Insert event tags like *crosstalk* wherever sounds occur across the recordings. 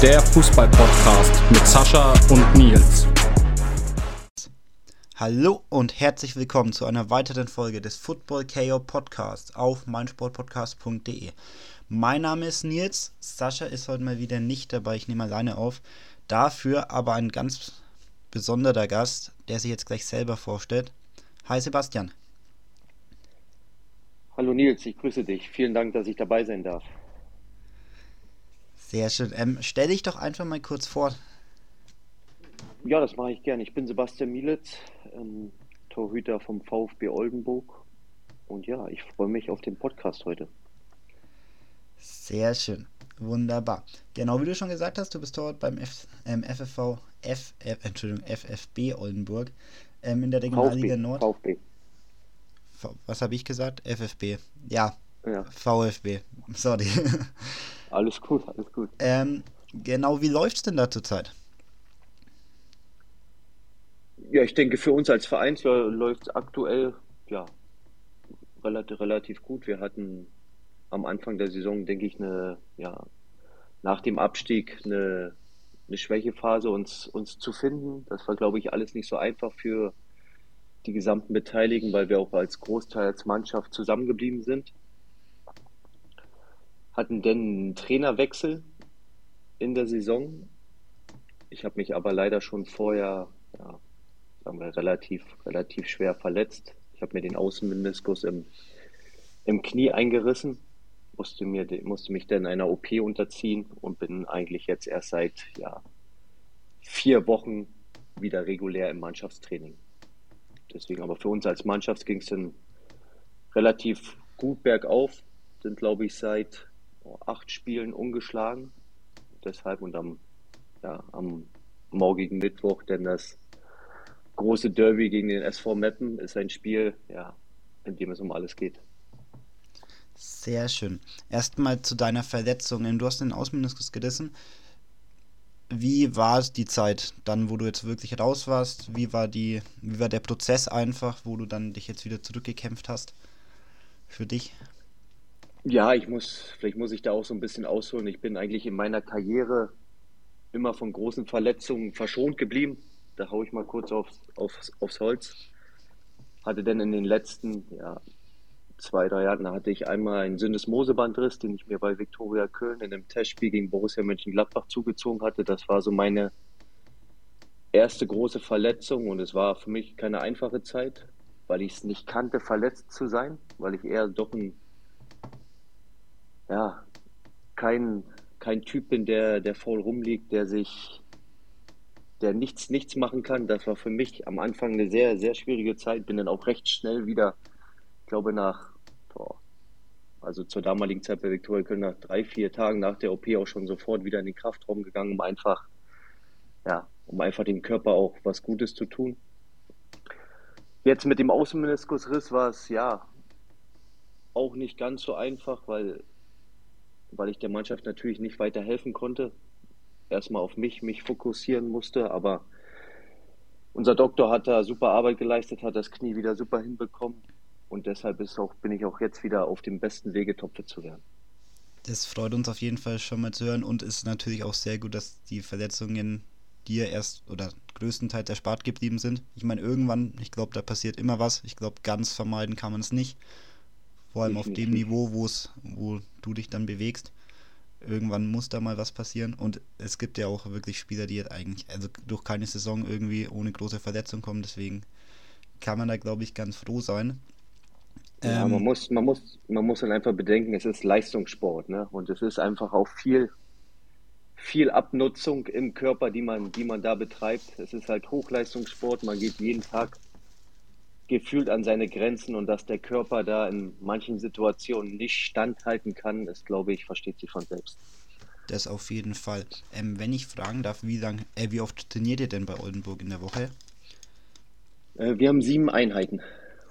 Der Fußball-Podcast mit Sascha und Nils. Hallo und herzlich willkommen zu einer weiteren Folge des Football KO Podcasts auf meinsportpodcast.de. Mein Name ist Nils, Sascha ist heute mal wieder nicht dabei, ich nehme alleine auf. Dafür aber ein ganz besonderer Gast, der sich jetzt gleich selber vorstellt. Hi Sebastian. Hallo Nils, ich grüße dich. Vielen Dank, dass ich dabei sein darf. Sehr schön. Ähm, stell dich doch einfach mal kurz vor. Ja, das mache ich gerne. Ich bin Sebastian Mielitz, ähm, Torhüter vom VfB Oldenburg. Und ja, ich freue mich auf den Podcast heute. Sehr schön. Wunderbar. Genau wie du schon gesagt hast, du bist dort beim F, ähm, FFV, F, F, Entschuldigung, FFB Oldenburg ähm, in der Regionalliga VfB, Nord. VfB. V, was habe ich gesagt? FFB. Ja, ja. VfB. Sorry. *laughs* Alles gut, alles gut. Ähm, genau, wie läuft es denn da zurzeit? Ja, ich denke, für uns als Verein läuft es aktuell ja, relativ, relativ gut. Wir hatten am Anfang der Saison, denke ich, eine, ja, nach dem Abstieg eine, eine Schwächephase uns, uns zu finden. Das war, glaube ich, alles nicht so einfach für die gesamten Beteiligten, weil wir auch als Großteil als Mannschaft zusammengeblieben sind. Hatten denn einen Trainerwechsel in der Saison. Ich habe mich aber leider schon vorher, ja, sagen wir, relativ, relativ schwer verletzt. Ich habe mir den Außenmeniskus im, im Knie eingerissen musste, mir, musste mich dann einer OP unterziehen und bin eigentlich jetzt erst seit ja, vier Wochen wieder regulär im Mannschaftstraining. Deswegen aber für uns als Mannschaft ging es dann relativ gut bergauf, sind glaube ich seit acht Spielen ungeschlagen. Deshalb und am, ja, am morgigen Mittwoch denn das große Derby gegen den SV Meppen ist ein Spiel, ja, in dem es um alles geht. Sehr schön. Erstmal zu deiner Verletzung. Du hast den Außenmeniskus gerissen. Wie war die Zeit dann, wo du jetzt wirklich raus warst? Wie war die, wie war der Prozess einfach, wo du dann dich jetzt wieder zurückgekämpft hast? Für dich? Ja, ich muss, vielleicht muss ich da auch so ein bisschen ausholen. Ich bin eigentlich in meiner Karriere immer von großen Verletzungen verschont geblieben. Da haue ich mal kurz aufs, aufs, aufs Holz. Hatte denn in den letzten ja, zwei, drei Jahren hatte ich einmal einen Syndesmosebandriss, den ich mir bei Viktoria Köln in einem Testspiel gegen Borussia Mönchengladbach zugezogen hatte. Das war so meine erste große Verletzung und es war für mich keine einfache Zeit, weil ich es nicht kannte, verletzt zu sein, weil ich eher doch ein, ja, kein, kein Typ bin, der, der faul rumliegt, der sich, der nichts, nichts machen kann. Das war für mich am Anfang eine sehr, sehr schwierige Zeit. Bin dann auch recht schnell wieder glaube nach, boah, also zur damaligen Zeit bei Viktoria Köln nach drei, vier Tagen nach der OP auch schon sofort wieder in den Kraftraum gegangen, um einfach, ja, um einfach dem Körper auch was Gutes zu tun. Jetzt mit dem Außenmeniskusriss war es ja auch nicht ganz so einfach, weil, weil ich der Mannschaft natürlich nicht weiter helfen konnte. Erstmal auf mich, mich fokussieren musste, aber unser Doktor hat da super Arbeit geleistet, hat das Knie wieder super hinbekommen. Und deshalb ist auch, bin ich auch jetzt wieder auf dem besten Wege, topfit zu werden. Das freut uns auf jeden Fall schon mal zu hören und ist natürlich auch sehr gut, dass die Verletzungen dir erst oder größtenteils erspart geblieben sind. Ich meine, irgendwann, ich glaube, da passiert immer was. Ich glaube, ganz vermeiden kann man es nicht. Vor allem auf dem Niveau, wo es, wo du dich dann bewegst. Irgendwann muss da mal was passieren. Und es gibt ja auch wirklich Spieler, die jetzt eigentlich, also durch keine Saison irgendwie ohne große Verletzung kommen. Deswegen kann man da, glaube ich, ganz froh sein. Ja, ähm, man muss, man muss, man muss dann einfach bedenken, es ist Leistungssport, ne? Und es ist einfach auch viel, viel Abnutzung im Körper, die man, die man da betreibt. Es ist halt Hochleistungssport, man geht jeden Tag gefühlt an seine Grenzen und dass der Körper da in manchen Situationen nicht standhalten kann, ist, glaube ich, versteht sich von selbst. Das auf jeden Fall. Ähm, wenn ich fragen darf, wie lang, äh, wie oft trainiert ihr denn bei Oldenburg in der Woche? Äh, wir haben sieben Einheiten.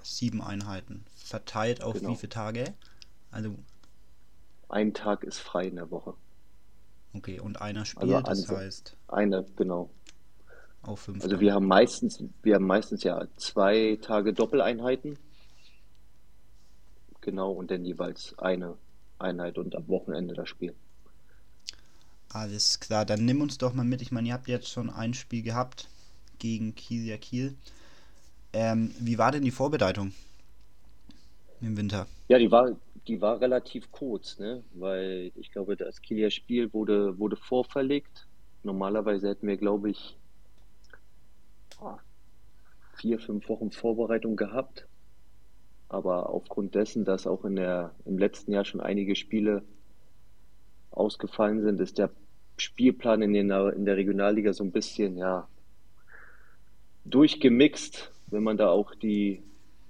Sieben Einheiten verteilt auf genau. wie viele Tage? Also ein Tag ist frei in der Woche. Okay, und einer also spielt, also das heißt. Eine, genau. Auf fünf. Also Tage. wir haben meistens, wir haben meistens ja zwei Tage Doppeleinheiten. Genau, und dann jeweils eine Einheit und am Wochenende das Spiel. Alles klar, dann nimm uns doch mal mit. Ich meine, ihr habt jetzt schon ein Spiel gehabt gegen Kiesia Kiel. Ähm, wie war denn die Vorbereitung im Winter? Ja, die war, die war relativ kurz, ne? Weil ich glaube, das Kieler Spiel wurde, wurde vorverlegt. Normalerweise hätten wir, glaube ich, vier, fünf Wochen Vorbereitung gehabt. Aber aufgrund dessen, dass auch in der, im letzten Jahr schon einige Spiele ausgefallen sind, ist der Spielplan in, den, in der Regionalliga so ein bisschen, ja, durchgemixt, wenn man da auch die,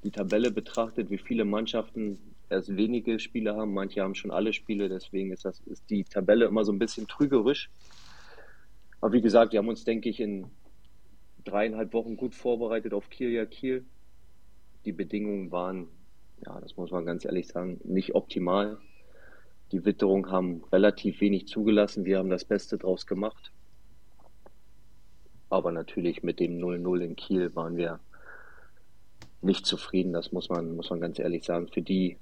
die Tabelle betrachtet, wie viele Mannschaften erst wenige Spiele haben, manche haben schon alle Spiele, deswegen ist das ist die Tabelle immer so ein bisschen trügerisch. Aber wie gesagt, wir haben uns, denke ich, in dreieinhalb Wochen gut vorbereitet auf Kiel, ja Kiel. Die Bedingungen waren, ja, das muss man ganz ehrlich sagen, nicht optimal. Die Witterung haben relativ wenig zugelassen. Wir haben das Beste draus gemacht. Aber natürlich mit dem 0-0 in Kiel waren wir nicht zufrieden. Das muss man, muss man ganz ehrlich sagen. Für die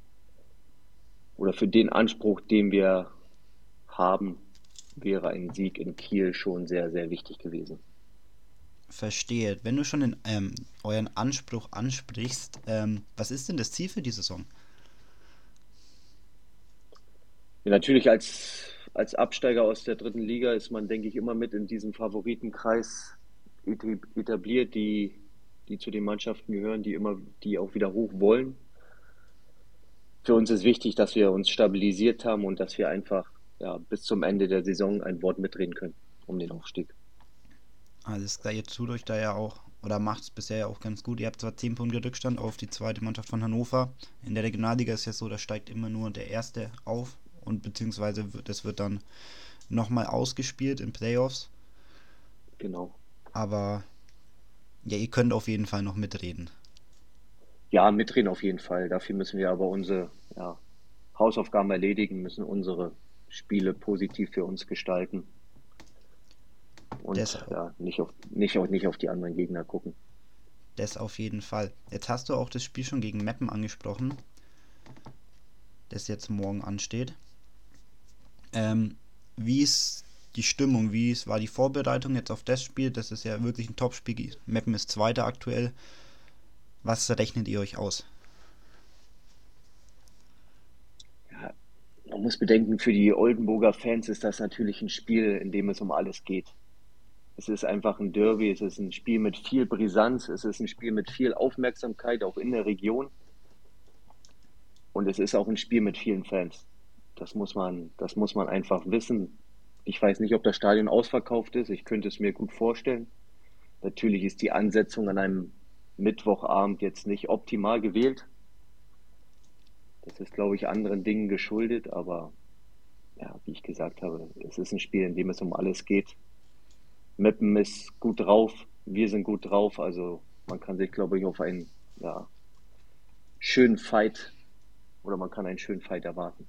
oder für den Anspruch, den wir haben, wäre ein Sieg in Kiel schon sehr, sehr wichtig gewesen. Verstehe. Wenn du schon in, ähm, euren Anspruch ansprichst, ähm, was ist denn das Ziel für die Saison? Ja, natürlich als, als Absteiger aus der dritten Liga ist man, denke ich, immer mit in diesem Favoritenkreis etabliert, die, die zu den Mannschaften gehören, die immer, die auch wieder hoch wollen. Für uns ist wichtig, dass wir uns stabilisiert haben und dass wir einfach ja, bis zum Ende der Saison ein Wort mitreden können um den Aufstieg. Alles klar, ihr tut euch da ja auch, oder macht es bisher ja auch ganz gut. Ihr habt zwar 10 Punkte Rückstand auf die zweite Mannschaft von Hannover. In der Regionalliga ist ja so, da steigt immer nur der Erste auf und beziehungsweise das wird dann nochmal ausgespielt in Playoffs. Genau. Aber ja, ihr könnt auf jeden Fall noch mitreden. Ja, mitreden auf jeden Fall. Dafür müssen wir aber unsere ja, Hausaufgaben erledigen, müssen unsere Spiele positiv für uns gestalten und ja, nicht, auf, nicht, auf, nicht auf die anderen Gegner gucken. Das auf jeden Fall. Jetzt hast du auch das Spiel schon gegen Meppen angesprochen, das jetzt morgen ansteht. Ähm, wie ist die Stimmung? Wie ist, war die Vorbereitung jetzt auf das Spiel? Das ist ja wirklich ein Top-Spiel. Meppen ist Zweiter aktuell. Was rechnet ihr euch aus? Ja, man muss bedenken, für die Oldenburger Fans ist das natürlich ein Spiel, in dem es um alles geht. Es ist einfach ein Derby, es ist ein Spiel mit viel Brisanz, es ist ein Spiel mit viel Aufmerksamkeit, auch in der Region. Und es ist auch ein Spiel mit vielen Fans. Das muss man, das muss man einfach wissen. Ich weiß nicht, ob das Stadion ausverkauft ist. Ich könnte es mir gut vorstellen. Natürlich ist die Ansetzung an einem Mittwochabend jetzt nicht optimal gewählt. Das ist, glaube ich, anderen Dingen geschuldet, aber ja, wie ich gesagt habe, es ist ein Spiel, in dem es um alles geht. Meppen ist gut drauf, wir sind gut drauf. Also man kann sich, glaube ich, auf einen ja, schönen Fight oder man kann einen schönen Fight erwarten.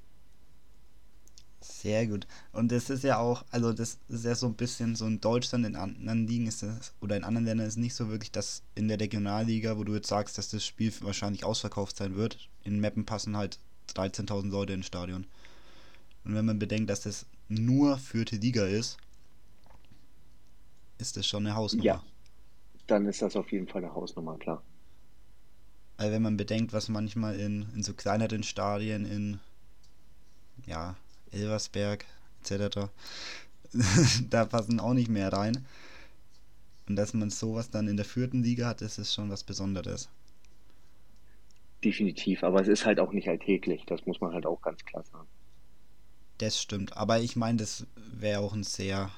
Sehr gut. Und das ist ja auch, also das ist ja so ein bisschen so in Deutschland, in anderen Ligen ist das, oder in anderen Ländern ist nicht so wirklich, dass in der Regionalliga, wo du jetzt sagst, dass das Spiel wahrscheinlich ausverkauft sein wird, in Meppen passen halt 13.000 Leute ins Stadion. Und wenn man bedenkt, dass das nur vierte Liga ist, ist das schon eine Hausnummer. Ja, dann ist das auf jeden Fall eine Hausnummer, klar. Also wenn man bedenkt, was manchmal in, in so kleineren Stadien in ja, Elversberg etc. *laughs* da passen auch nicht mehr rein. Und dass man sowas dann in der vierten Liga hat, das ist schon was Besonderes. Definitiv, aber es ist halt auch nicht alltäglich, das muss man halt auch ganz klar sagen. Das stimmt, aber ich meine, das wäre auch ein sehr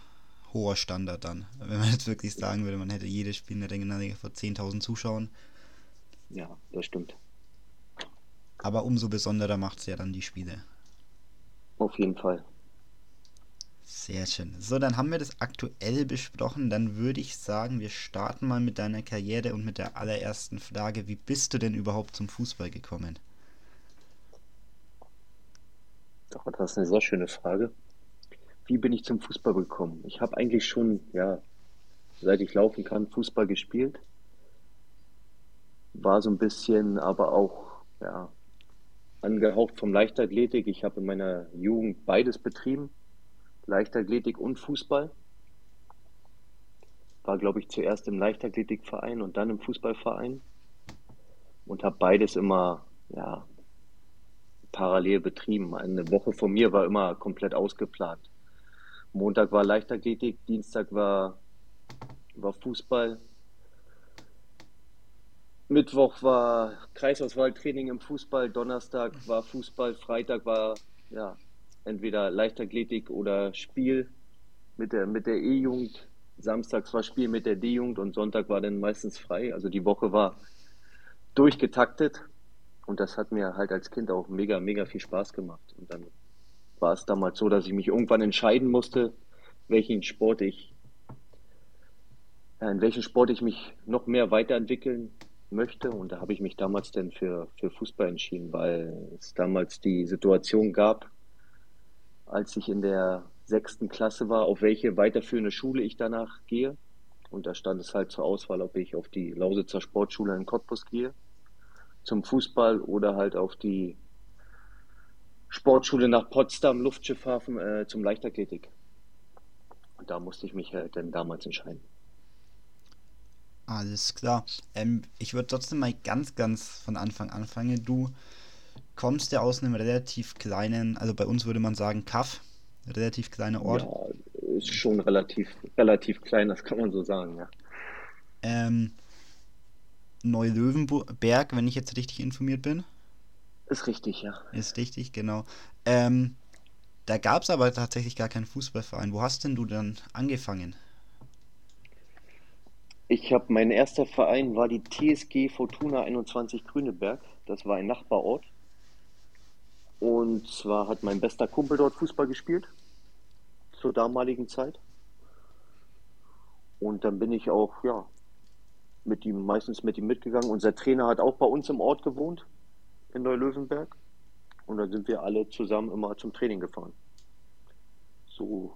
hoher Standard dann. *laughs* Wenn man jetzt wirklich sagen würde, man hätte jedes Spiel in der Regionalliga vor 10.000 Zuschauern. Ja, das stimmt. Aber umso besonderer macht es ja dann die Spiele. Auf jeden Fall. Sehr schön. So, dann haben wir das aktuell besprochen. Dann würde ich sagen, wir starten mal mit deiner Karriere und mit der allerersten Frage. Wie bist du denn überhaupt zum Fußball gekommen? Doch, das ist eine sehr schöne Frage wie bin ich zum Fußball gekommen? Ich habe eigentlich schon, ja, seit ich laufen kann, Fußball gespielt. War so ein bisschen aber auch, ja, angehaucht vom Leichtathletik. Ich habe in meiner Jugend beides betrieben. Leichtathletik und Fußball. War, glaube ich, zuerst im Leichtathletikverein und dann im Fußballverein und habe beides immer ja, parallel betrieben. Eine Woche von mir war immer komplett ausgeplant. Montag war Leichtathletik, Dienstag war, war Fußball, Mittwoch war Kreisauswahltraining im Fußball, Donnerstag war Fußball, Freitag war ja entweder Leichtathletik oder Spiel mit der mit der E-Jugend, Samstags war Spiel mit der D-Jugend und Sonntag war dann meistens frei. Also die Woche war durchgetaktet und das hat mir halt als Kind auch mega mega viel Spaß gemacht. Und dann war es damals so, dass ich mich irgendwann entscheiden musste, welchen Sport ich ja, in welchen Sport ich mich noch mehr weiterentwickeln möchte. Und da habe ich mich damals dann für, für Fußball entschieden, weil es damals die Situation gab, als ich in der sechsten Klasse war, auf welche weiterführende Schule ich danach gehe. Und da stand es halt zur Auswahl, ob ich auf die Lausitzer Sportschule in Cottbus gehe zum Fußball oder halt auf die Sportschule nach Potsdam, Luftschiffhafen äh, zum Leichtathletik. Und da musste ich mich halt dann damals entscheiden. Alles klar. Ähm, ich würde trotzdem mal ganz, ganz von Anfang anfangen. Du kommst ja aus einem relativ kleinen, also bei uns würde man sagen Kaff, relativ kleiner Ort. Ja, ist schon relativ, relativ klein, das kann man so sagen, ja. Ähm, Neulöwenberg, wenn ich jetzt richtig informiert bin. Ist richtig, ja. Ist richtig, genau. Ähm, da gab es aber tatsächlich gar keinen Fußballverein. Wo hast denn du dann angefangen? Ich habe, mein erster Verein war die TSG Fortuna 21 Grüneberg. Das war ein Nachbarort. Und zwar hat mein bester Kumpel dort Fußball gespielt. Zur damaligen Zeit. Und dann bin ich auch, ja, mit ihm, meistens mit ihm mitgegangen. Unser Trainer hat auch bei uns im Ort gewohnt, in Neulöwenberg. Und dann sind wir alle zusammen immer zum Training gefahren. So,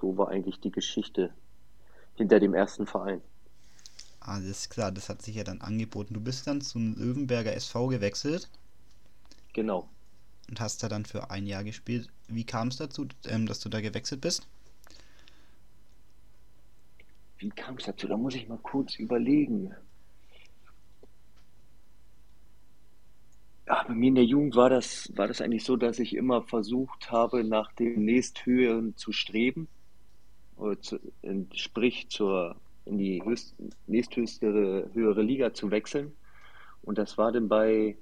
so war eigentlich die Geschichte hinter dem ersten Verein. Alles klar, das hat sich ja dann angeboten. Du bist dann zum Löwenberger SV gewechselt. Genau. Und hast da dann für ein Jahr gespielt. Wie kam es dazu, ähm, dass du da gewechselt bist? Wie kam es dazu? Da muss ich mal kurz überlegen. Ja, bei mir in der Jugend war das, war das eigentlich so, dass ich immer versucht habe, nach dem nächsthöheren zu streben. Oder zu, sprich zur in die höchst, nächsthöchste höhere Liga zu wechseln. Und das war dann bei,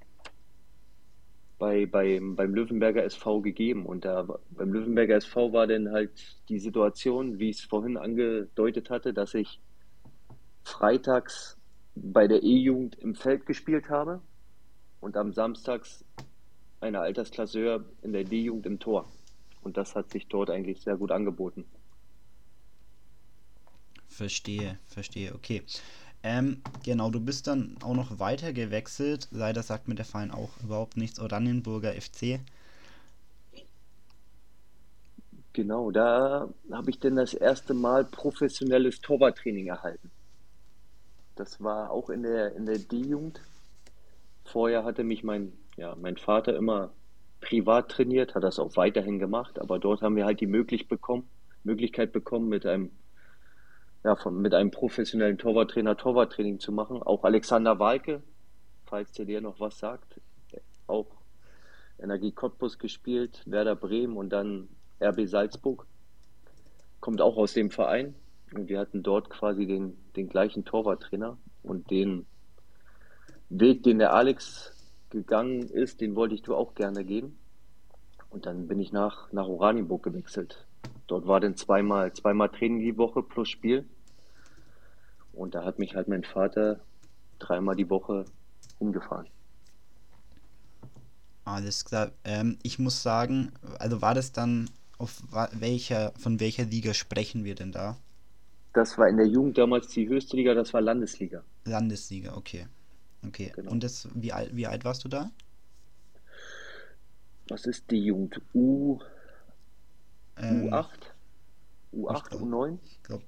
bei, bei, beim Löwenberger SV gegeben. Und da beim Löwenberger SV war dann halt die Situation, wie ich es vorhin angedeutet hatte, dass ich freitags bei der E-Jugend im Feld gespielt habe und am Samstags eine Altersklasse höher in der D-Jugend im Tor. Und das hat sich dort eigentlich sehr gut angeboten. Verstehe, verstehe, okay. Ähm, genau, du bist dann auch noch weiter gewechselt. Leider sagt mir der Verein auch überhaupt nichts. Oranienburger FC. Genau, da habe ich dann das erste Mal professionelles Torwarttraining erhalten. Das war auch in der, in der D-Jugend. Vorher hatte mich mein, ja, mein Vater immer privat trainiert, hat das auch weiterhin gemacht, aber dort haben wir halt die Möglichkeit bekommen, Möglichkeit bekommen, mit einem ja, von, mit einem professionellen Torwarttrainer Torwarttraining zu machen. Auch Alexander Walke, falls der dir noch was sagt, auch Energie Cottbus gespielt, Werder Bremen und dann RB Salzburg. Kommt auch aus dem Verein. Und wir hatten dort quasi den, den gleichen Torwarttrainer. Und den Weg, den der Alex gegangen ist, den wollte ich du auch gerne gehen. Und dann bin ich nach, nach Oranienburg gewechselt. Dort war dann zweimal, zweimal Training die Woche plus Spiel. Und da hat mich halt mein Vater dreimal die Woche hingefahren. Alles klar. Ähm, ich muss sagen, also war das dann auf welcher, von welcher Liga sprechen wir denn da? Das war in der Jugend damals die höchste Liga, das war Landesliga. Landesliga, okay. Okay. Genau. Und das, wie alt, wie alt warst du da? Was ist die Jugend? U ähm, U8? U8, glaub, U9? Ich glaube.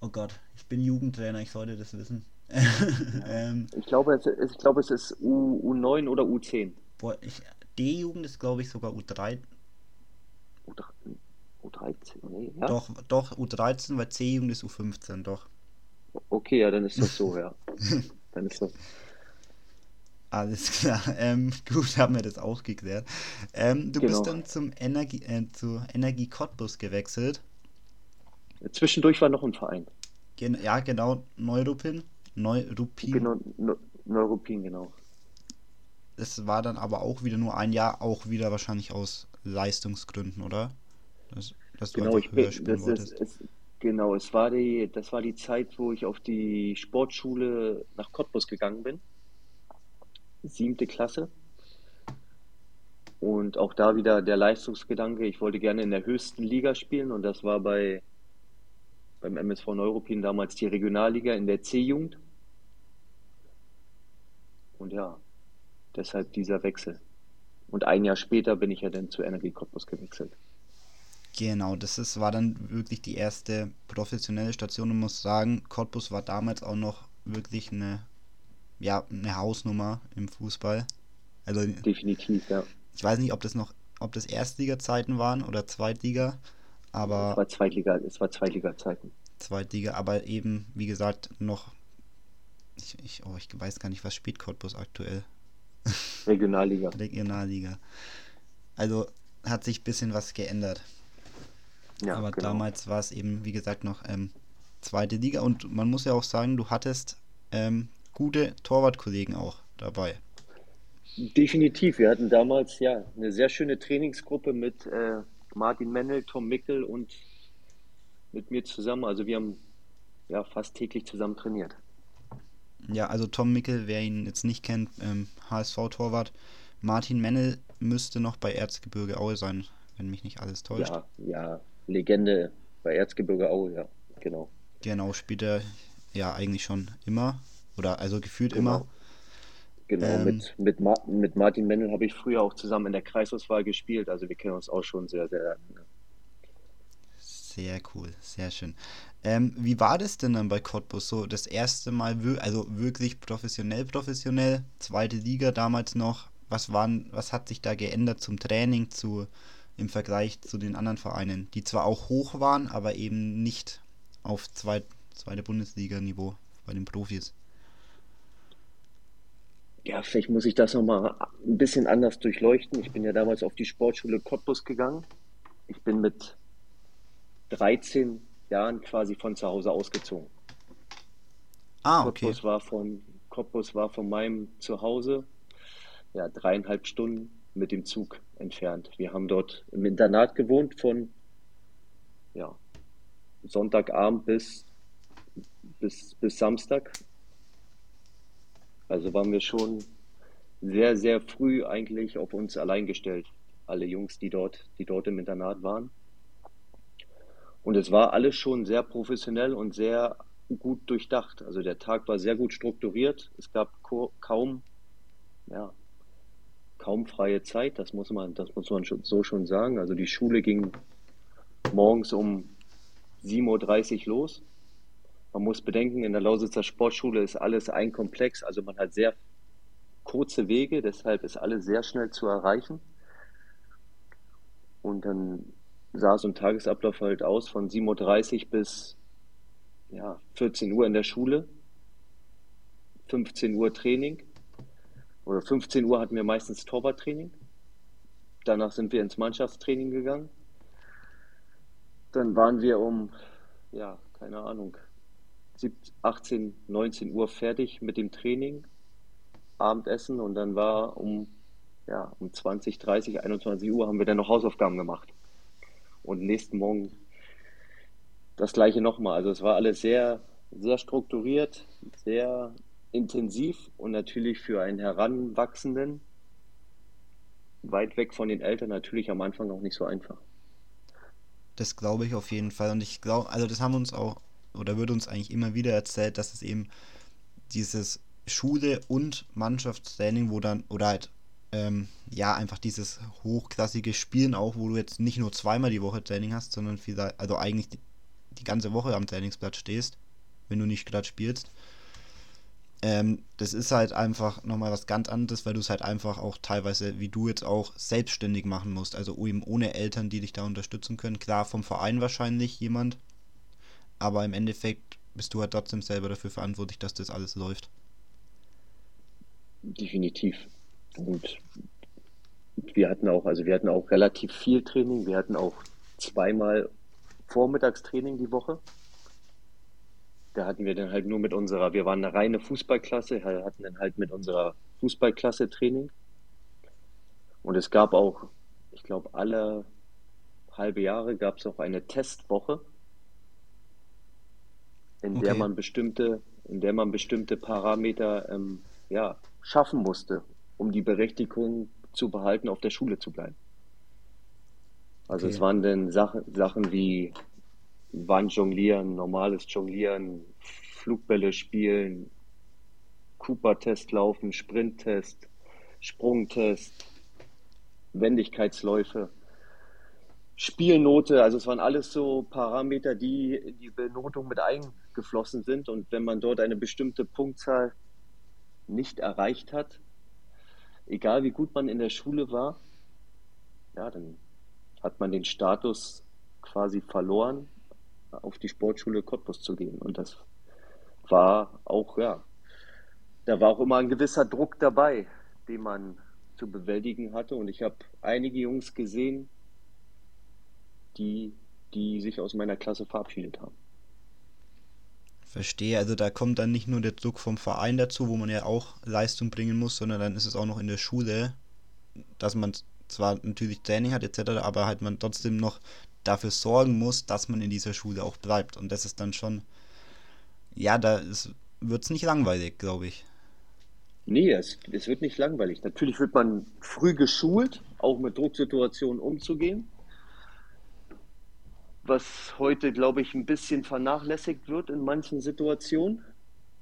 Oh Gott, ich bin Jugendtrainer, ich sollte das wissen. *laughs* ähm, ich, glaube, es, ich glaube, es ist U, U9 oder U10. Boah, D-Jugend ist, glaube ich, sogar U3. U13, nee, ja? Doch, doch, U13, weil C-Jugend ist U15, doch. Okay, ja, dann ist das so, ja. *laughs* Dann ist das. Alles klar, ähm, gut, haben wir das auch geklärt. Ähm, du Genau. bist dann zum Energie, äh, zu Energie Cottbus gewechselt. Zwischendurch war noch ein Verein. Gen ja, genau, Neuruppin. Neuruppin. Genau, Neu- Neuruppin, genau. Das war dann aber auch wieder nur ein Jahr, auch wieder wahrscheinlich aus Leistungsgründen, oder? Das, dass du Genau, ich bin, höher spielen das ist, wolltest. Genau, es war die, das war die Zeit, wo ich auf die Sportschule nach Cottbus gegangen bin. Siebte Klasse. Und auch da wieder der Leistungsgedanke, ich wollte gerne in der höchsten Liga spielen und das war bei, beim MSV Neuruppin damals die Regionalliga in der C-Jugend. Und ja, deshalb dieser Wechsel. Und ein Jahr später bin ich ja dann zu Energie Cottbus gewechselt. Genau, das ist, war dann wirklich die erste professionelle Station und muss sagen, Cottbus war damals auch noch wirklich eine, ja, eine Hausnummer im Fußball. Also Definitiv, ja. ich weiß nicht, ob das noch, ob das Erstliga-Zeiten waren oder Zweitliga, Es aber war Zweitliga, es war Zweitliga-Zeiten. Zweitliga, aber eben, wie gesagt, noch, ich, ich, oh, ich weiß gar nicht, was spielt Cottbus aktuell. Regionalliga. *laughs* Regionalliga. Also hat sich ein bisschen was geändert. Ja, Aber genau. damals war es eben, wie gesagt, noch ähm, zweite Liga und man muss ja auch sagen, du hattest ähm, gute Torwartkollegen auch dabei. Definitiv. Wir hatten damals ja eine sehr schöne Trainingsgruppe mit äh, Martin Mennel, Tom Mickel und mit mir zusammen. Also wir haben ja fast täglich zusammen trainiert. Ja, also Tom Mickel, wer ihn jetzt nicht kennt, ähm, HSV-Torwart. Martin Mennel müsste noch bei Erzgebirge Aue sein, wenn mich nicht alles täuscht. Ja, ja, Legende bei Erzgebirge Aue, ja, genau. Genau, spielt er ja eigentlich schon immer. Oder also gefühlt Genau. immer. Genau, Ähm, mit, mit, Ma mit Martin Mennel habe ich früher auch zusammen in der Kreisauswahl gespielt. Also wir kennen uns auch schon sehr, sehr lange. Sehr cool, sehr schön. Ähm, wie war das denn dann bei Cottbus so das erste Mal, also wirklich professionell, professionell, zweite Liga damals noch? Was waren, was hat sich da geändert zum Training zu im Vergleich zu den anderen Vereinen, die zwar auch hoch waren, aber eben nicht auf zweit, zweite Bundesliga-Niveau bei den Profis? Ja, vielleicht muss ich das nochmal ein bisschen anders durchleuchten. Ich bin ja damals auf die Sportschule Cottbus gegangen. Ich bin mit 13 Jahren quasi von zu Hause ausgezogen. Ah, okay. Cottbus war von, Cottbus war von meinem Zuhause ja, dreieinhalb Stunden mit dem Zug entfernt. Wir haben dort im Internat gewohnt von ja, Sonntagabend bis, bis, bis Samstag. Also waren wir schon sehr, sehr früh eigentlich auf uns allein gestellt. Alle Jungs, die dort, die dort im Internat waren. Und es war alles schon sehr professionell und sehr gut durchdacht. Also der Tag war sehr gut strukturiert. Es gab kaum, ja, kaum freie Zeit. Das muss man, das muss man so schon sagen. Also die Schule ging morgens um 7.30 Uhr los. Man muss bedenken, in der Lausitzer Sportschule ist alles ein Komplex. Also man hat sehr kurze Wege, deshalb ist alles sehr schnell zu erreichen. Und dann sah so ein Tagesablauf halt aus von 7.30 Uhr bis ja, 14 Uhr in der Schule, 15 Uhr Training oder 15 Uhr hatten wir meistens Torwarttraining. Danach sind wir ins Mannschaftstraining gegangen. Dann waren wir um, ja, keine Ahnung, 17, 18, 19 Uhr fertig mit dem Training, Abendessen und dann war um, ja, um 20, 30, 21 Uhr haben wir dann noch Hausaufgaben gemacht. Und nächsten Morgen das gleiche nochmal. Also es war alles sehr, sehr strukturiert, sehr intensiv und natürlich für einen Heranwachsenden, weit weg von den Eltern, natürlich am Anfang auch nicht so einfach. Das glaube ich auf jeden Fall. Und ich glaube, also das haben uns auch, oder wird uns eigentlich immer wieder erzählt, dass es eben dieses Schule und Mannschaftstraining, wo dann, oder halt, ähm, ja, einfach dieses hochklassige Spielen auch, wo du jetzt nicht nur zweimal die Woche Training hast, sondern vielleicht, also eigentlich die, die ganze Woche am Trainingsplatz stehst, wenn du nicht gerade spielst. Ähm, das ist halt einfach nochmal was ganz anderes, weil du es halt einfach auch teilweise, wie du jetzt auch, selbstständig machen musst. Also eben ohne Eltern, die dich da unterstützen können. Klar, vom Verein wahrscheinlich jemand, aber im Endeffekt bist du halt trotzdem selber dafür verantwortlich, dass das alles läuft. Definitiv. Und wir hatten auch, also wir hatten auch relativ viel Training. Wir hatten auch zweimal Vormittagstraining die Woche. Da hatten wir dann halt nur mit unserer, wir waren eine reine Fußballklasse, hatten dann halt mit unserer Fußballklasse Training. Und es gab auch, ich glaube, alle halbe Jahre gab es auch eine Testwoche, in der Okay. man bestimmte, in der man bestimmte Parameter ähm, ja, schaffen musste, um die Berechtigung zu behalten, auf der Schule zu bleiben. Also es Okay. waren dann Sachen, Sachen wie Wand jonglieren, normales Jonglieren, Flugbälle spielen, Cooper-Test laufen, Sprinttest, Sprungtest, Wendigkeitsläufe, Spielnote. Also es waren alles so Parameter, die in die Benotung mit eingeflossen sind. Und wenn man dort eine bestimmte Punktzahl nicht erreicht hat, egal wie gut man in der Schule war, ja, dann hat man den Status quasi verloren, auf die Sportschule Cottbus zu gehen. Und das war auch, ja, da war auch immer ein gewisser Druck dabei, den man zu bewältigen hatte. Und ich habe einige Jungs gesehen, die, die sich aus meiner Klasse verabschiedet haben. Verstehe, also da kommt dann nicht nur der Druck vom Verein dazu, wo man ja auch Leistung bringen muss, sondern dann ist es auch noch in der Schule, dass man zwar natürlich Training hat etc., aber halt man trotzdem noch dafür sorgen muss, dass man in dieser Schule auch bleibt. Und das ist dann schon, ja, da wird es nicht langweilig, glaube ich. Nee, es, es wird nicht langweilig. Natürlich wird man früh geschult, auch mit Drucksituationen umzugehen, was heute, glaube ich, ein bisschen vernachlässigt wird in manchen Situationen,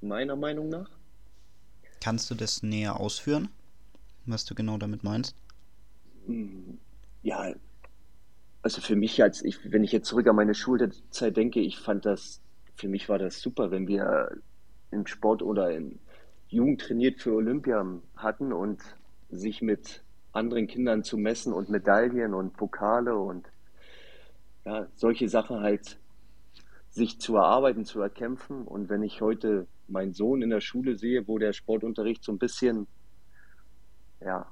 meiner Meinung nach. Kannst du das näher ausführen, was du genau damit meinst? Ja, also für mich als ich, wenn ich jetzt zurück an meine Schulzeit denke, ich fand das, für mich war das super, wenn wir im Sport oder in Jugend trainiert für Olympia hatten und sich mit anderen Kindern zu messen und Medaillen und Pokale und ja, solche Sachen halt sich zu erarbeiten, zu erkämpfen. Und wenn ich heute meinen Sohn in der Schule sehe, wo der Sportunterricht so ein bisschen, ja,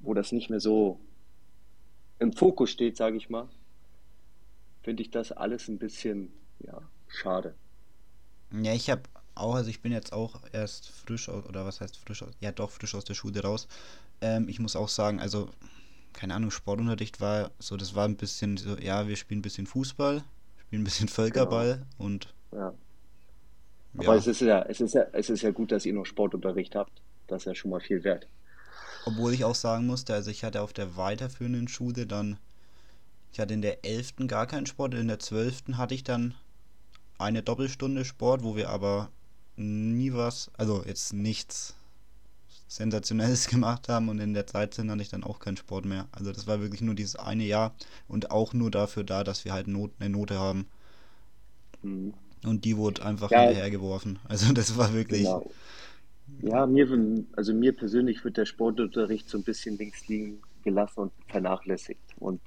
wo das nicht mehr so im Fokus steht, sage ich mal, finde ich das alles ein bisschen, ja, schade. Ja, ich habe auch, also ich bin jetzt auch erst frisch aus, oder was heißt frisch aus, ja doch frisch aus der Schule raus. Ähm, ich muss auch sagen, also, keine Ahnung, Sportunterricht war so, das war ein bisschen so, ja, wir spielen ein bisschen Fußball, spielen ein bisschen Genau, Völkerball und ja. Aber ja, es ist ja, es ist ja, es ist ja gut, dass ihr noch Sportunterricht habt. Das ist ja schon mal viel wert. Obwohl ich auch sagen musste, also ich hatte auf der weiterführenden Schule dann, ich hatte in der elften gar keinen Sport, in der zwölften hatte ich dann eine Doppelstunde Sport, wo wir aber nie was, also jetzt nichts Sensationelles *laughs* gemacht haben und in der 13 hatte ich dann auch keinen Sport mehr. Also das war wirklich nur dieses eine Jahr und auch nur dafür da, dass wir halt Not, eine Note haben Mhm. und die wurde einfach Ja, hinterhergeworfen. Also das war wirklich, genau. Ja, mir, also mir persönlich wird der Sportunterricht so ein bisschen links liegen gelassen und vernachlässigt. Und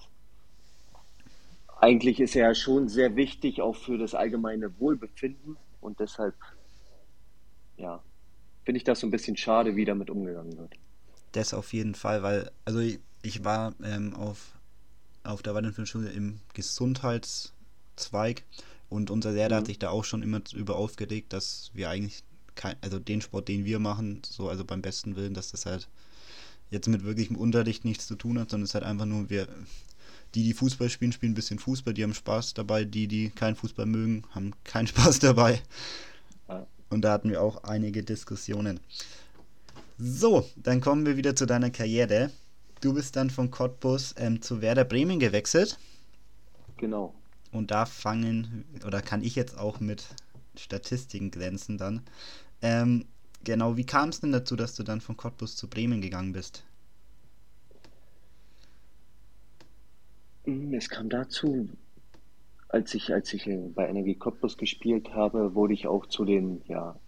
eigentlich ist er ja schon sehr wichtig, auch für das allgemeine Wohlbefinden. Und deshalb, ja, finde ich das so ein bisschen schade, wie damit umgegangen wird. das auf jeden Fall, weil, also ich, ich war ähm, auf, auf der weiterführenden Schule im Gesundheitszweig und unser Lehrer hat Mhm. sich da auch schon immer über aufgeregt, dass wir eigentlich kein, also den Sport, den wir machen, so also beim besten Willen, dass das halt jetzt mit wirklichem Unterricht nichts zu tun hat, sondern es ist halt einfach nur, wir, die, die Fußball spielen, spielen ein bisschen Fußball, die haben Spaß dabei, die, die keinen Fußball mögen, haben keinen *laughs* Spaß dabei. Und da hatten wir auch einige Diskussionen. So, dann kommen wir wieder zu deiner Karriere. Du bist dann von Cottbus ähm, zu Werder Bremen gewechselt genau. und da fangen, oder kann ich jetzt auch mit Statistiken glänzen dann. Ähm, genau, wie kam es denn dazu, dass du dann von Cottbus zu Bremen gegangen bist? Mm, Es kam dazu, als ich, als ich äh, bei Energie Cottbus gespielt habe, wurde ich auch zu den, ja,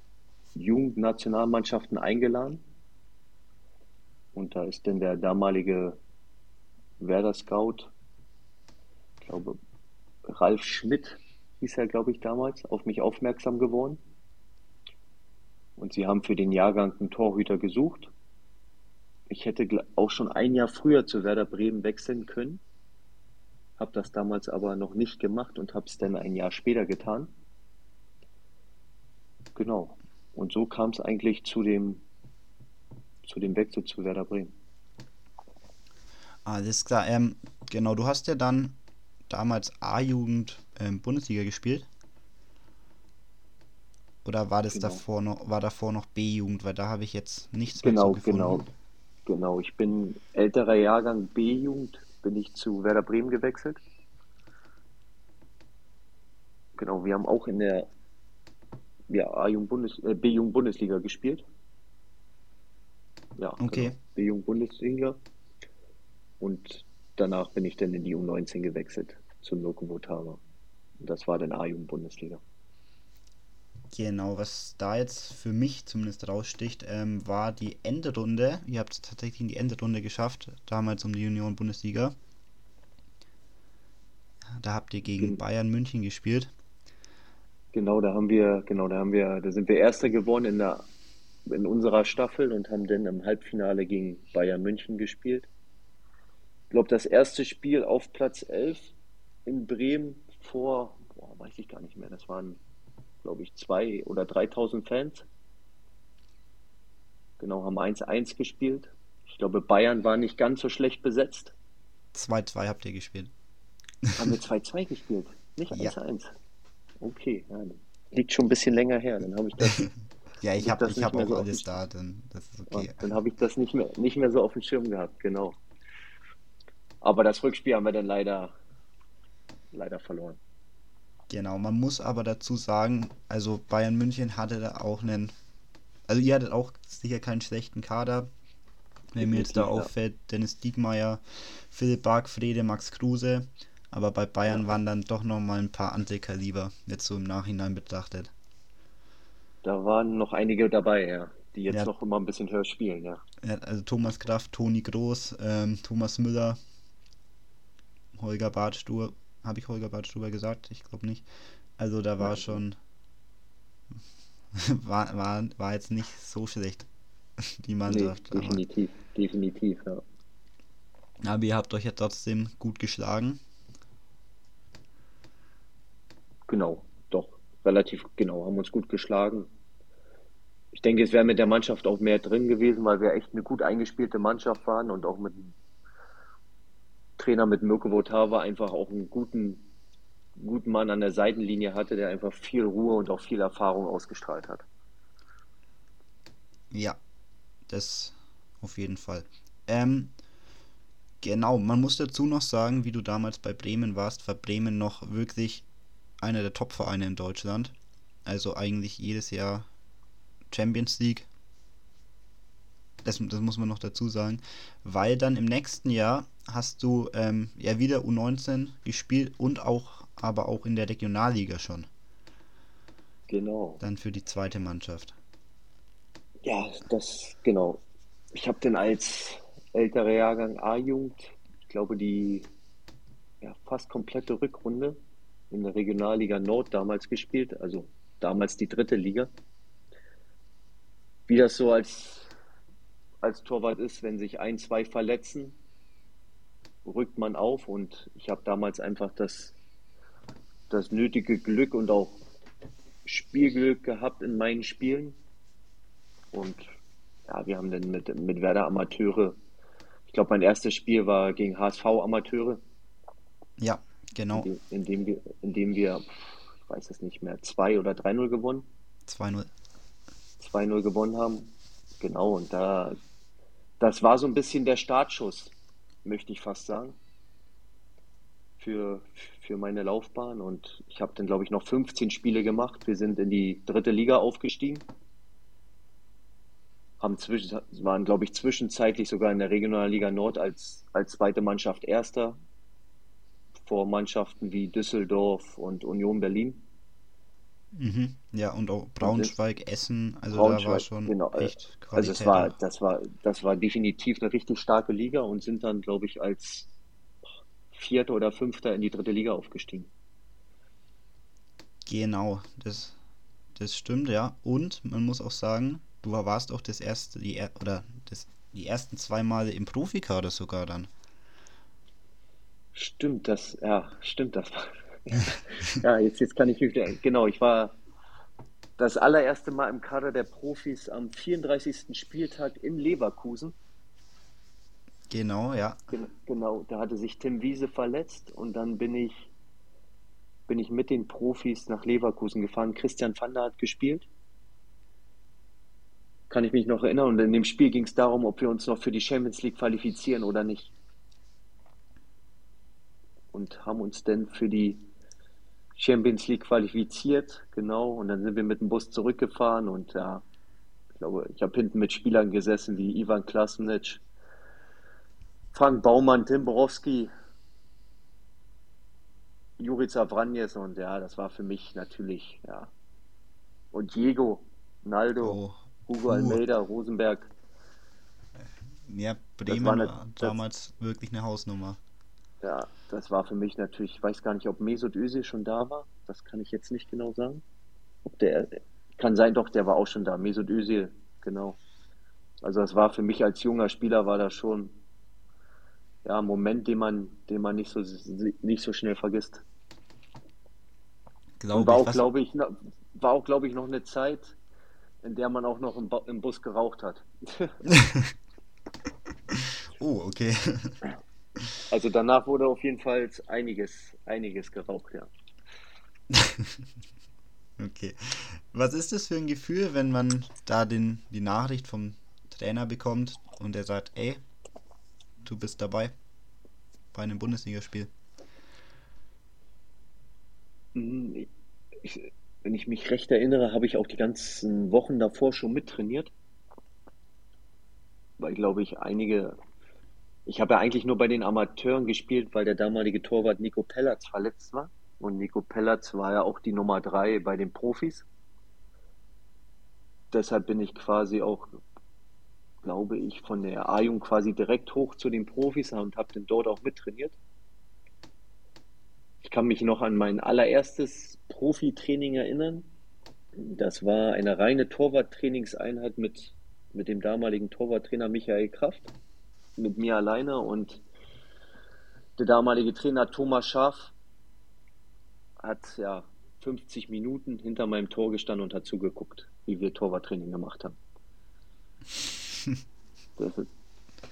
Jugendnationalmannschaften eingeladen. Und da ist dann der damalige Werder Scout, ich glaube, Ralf Schmidt hieß er, glaube ich, damals, auf mich aufmerksam geworden. Und sie haben für den Jahrgang einen Torhüter gesucht. Ich hätte auch schon ein Jahr früher zu Werder Bremen wechseln können, habe das damals aber noch nicht gemacht und habe es dann ein Jahr später getan. Genau. Und so kam es eigentlich zu dem, zu dem Wechsel zu Werder Bremen. Alles klar. Ähm, genau, du hast ja dann damals A-Jugend ähm, Bundesliga gespielt. Oder war das Genau. davor noch, war davor noch B-Jugend, weil da habe ich jetzt nichts Genau, mehr zu gefunden. genau, genau. Ich bin älterer Jahrgang B-Jugend, bin ich zu Werder Bremen gewechselt. Genau, wir haben auch in der ja, Bundes, äh, B-Jugend Bundesliga gespielt. Ja, Okay. genau. B-Jugend Bundesliga. Und danach bin ich dann in die U19 gewechselt zum. Und das war dann A-Jugend Bundesliga. Genau, was da jetzt für mich zumindest raussticht, ähm, war die Endrunde. Ihr habt es tatsächlich in die Endrunde geschafft, damals um die Union-Bundesliga. Da habt ihr gegen Gen- Bayern München gespielt. Genau, da haben wir, genau, da haben wir, da sind wir Erster geworden in der, in unserer Staffel und haben dann im Halbfinale gegen Bayern München gespielt. Ich glaube, das erste Spiel auf Platz 11 in Bremen vor, boah, weiß ich gar nicht mehr, das waren, glaube ich, zwei oder 3000 Fans. Genau, haben 1-1 gespielt. Ich glaube, Bayern war nicht ganz so schlecht besetzt. 2-2 habt ihr gespielt. Haben wir *laughs* 2-2 gespielt, nicht Ja. 1-1. Okay, ja, liegt schon ein bisschen länger her. Dann habe ich das *laughs* Ja, ich habe ich hab auch so alles da, dann das ist Ja, okay. dann habe ich das nicht mehr, nicht mehr so auf dem Schirm gehabt, genau. Aber das Rückspiel haben wir dann leider, leider verloren. Genau, man muss aber dazu sagen, also Bayern München hatte da auch einen, also ihr hattet auch sicher keinen schlechten Kader. Wenn mir jetzt da auffällt, Dennis Diekmeyer, Philipp Bargfrede, Max Kruse, aber bei Bayern Ja. waren dann doch nochmal ein paar andere Kaliber, jetzt so im Nachhinein betrachtet. Da waren noch einige dabei, ja, die jetzt Ja. noch immer ein bisschen höher spielen, ja. Ja, Also Thomas Kraft, Toni Groß, ähm, Thomas Müller, Holger Badstuber, habe ich Holger Badstuber gesagt? Ich glaube nicht. Also da war Nein. schon, *laughs* war, war, war jetzt nicht so schlecht, *laughs* die Nee, Mannschaft. aber, definitiv, definitiv, ja. aber ihr habt euch ja trotzdem gut geschlagen. Genau, doch, relativ genau, haben uns gut geschlagen. Ich denke, es wäre mit der Mannschaft auch mehr drin gewesen, weil wir echt eine gut eingespielte Mannschaft waren und auch mit Trainer mit Mirko Votava einfach auch einen guten, guten Mann an der Seitenlinie hatte, der einfach viel Ruhe und auch viel Erfahrung ausgestrahlt hat. Ja, das auf jeden Fall. Ähm, genau, man muss dazu noch sagen, wie du damals bei Bremen warst, war Bremen noch wirklich einer der Top-Vereine in Deutschland. Also eigentlich jedes Jahr Champions League. Das, das muss man noch dazu sagen. Weil dann im nächsten Jahr hast du ähm, ja wieder U19 gespielt und auch, aber auch in der Regionalliga schon. Genau. Dann für die zweite Mannschaft. Ja, das, genau. Ich habe den als älterer Jahrgang A-Jugend, ich glaube, die ja, fast komplette Rückrunde in der Regionalliga Nord damals gespielt, also damals die dritte Liga. Wie das so als, als Torwart ist, wenn sich ein, zwei verletzen, rückt man auf und ich habe damals einfach das, das nötige Glück und auch Spielglück gehabt in meinen Spielen. Und ja, wir haben dann mit, mit Werder Amateure, ich glaube, mein erstes Spiel war gegen HSV Amateure, Ja, genau. in, dem, in, dem in dem wir, ich weiß es nicht mehr, 2 oder 3-0 gewonnen, 2-0. 2-0 gewonnen haben. Genau, und da, das war so ein bisschen der Startschuss, möchte ich fast sagen, für, für meine Laufbahn. Und ich habe dann, glaube ich, noch 15 Spiele gemacht. Wir sind in die dritte Liga aufgestiegen. Haben zwischen, waren, glaube ich, zwischenzeitlich sogar in der Regionalliga Nord als, als zweite Mannschaft Erster vor Mannschaften wie Düsseldorf und Union Berlin. Mhm. Ja, und auch Braunschweig, Essen, also da war Braunschweig, schon genau. äh, echt Also es Qualität war, da. das war, das war definitiv eine richtig starke Liga und sind dann, glaube ich, als Vierter oder Fünfter in die dritte Liga aufgestiegen. Genau, das, das stimmt, ja. Und man muss auch sagen, du warst auch das erste, die, er- oder das, die ersten zwei Male im Profikader sogar dann. Stimmt, das, ja, stimmt, das war. *laughs* Ja, jetzt, jetzt kann ich mich wieder, genau, ich war das allererste Mal im Kader der Profis am 34. Spieltag in Leverkusen. Genau, ja. Gen- Genau, da hatte sich Tim Wiese verletzt und dann bin ich, bin ich mit den Profis nach Leverkusen gefahren. Christian Vander hat gespielt, kann ich mich noch erinnern. Und in dem Spiel ging es darum, ob wir uns noch für die Champions League qualifizieren oder nicht. Und haben uns dann für die Champions League qualifiziert, genau. Und dann sind wir mit dem Bus zurückgefahren und ja, ich glaube, ich habe hinten mit Spielern gesessen wie Ivan Klasnic, Frank Baumann, Tim Borowski, Jurica Vranjes und ja, das war für mich natürlich, ja. Und Diego, Naldo, Oh, Hugo. Almeida, Rosenberg, Ja, das Bremen war eine, war das, damals wirklich eine Hausnummer. Ja, das war für mich natürlich, ich weiß gar nicht, ob Mesut Özil schon da war, das kann ich jetzt nicht genau sagen. Ob der, kann sein, doch, der war auch schon da, Mesut Özil, genau. Also das war für mich als junger Spieler war das schon, ja, ein Moment, den man, den man nicht so, nicht so schnell vergisst. Und Glaube war ich. auch, glaube ich, noch- war auch, glaube ich, noch eine Zeit, in der man auch noch im, im Bus geraucht hat. *laughs* Oh, okay. *laughs* Also danach wurde auf jeden Fall einiges, einiges geraucht, ja. *laughs* Okay. Was ist das für ein Gefühl, wenn man da den, die Nachricht vom Trainer bekommt und er sagt, ey, du bist dabei bei einem Bundesligaspiel? Mhm, Ich, wenn ich mich recht erinnere, habe ich auch die ganzen Wochen davor schon mittrainiert, weil, glaube ich, einige, ich habe ja eigentlich nur bei den Amateuren gespielt, weil der damalige Torwart Nico Pellatz verletzt war. Und Nico Pellatz war ja auch die Nummer drei bei den Profis. Deshalb bin ich quasi auch, glaube ich, von der A-Jugend quasi direkt hoch zu den Profis und habe dann dort auch mittrainiert. Ich kann mich noch an mein allererstes Profitraining erinnern. Das war eine reine Torwarttrainingseinheit mit, mit dem damaligen Torwarttrainer Michael Kraft, mit mir alleine und der damalige Trainer Thomas Schaaf hat ja 50 Minuten hinter meinem Tor gestanden und hat zugeguckt, wie wir Torwarttraining gemacht haben. *laughs* Das ist,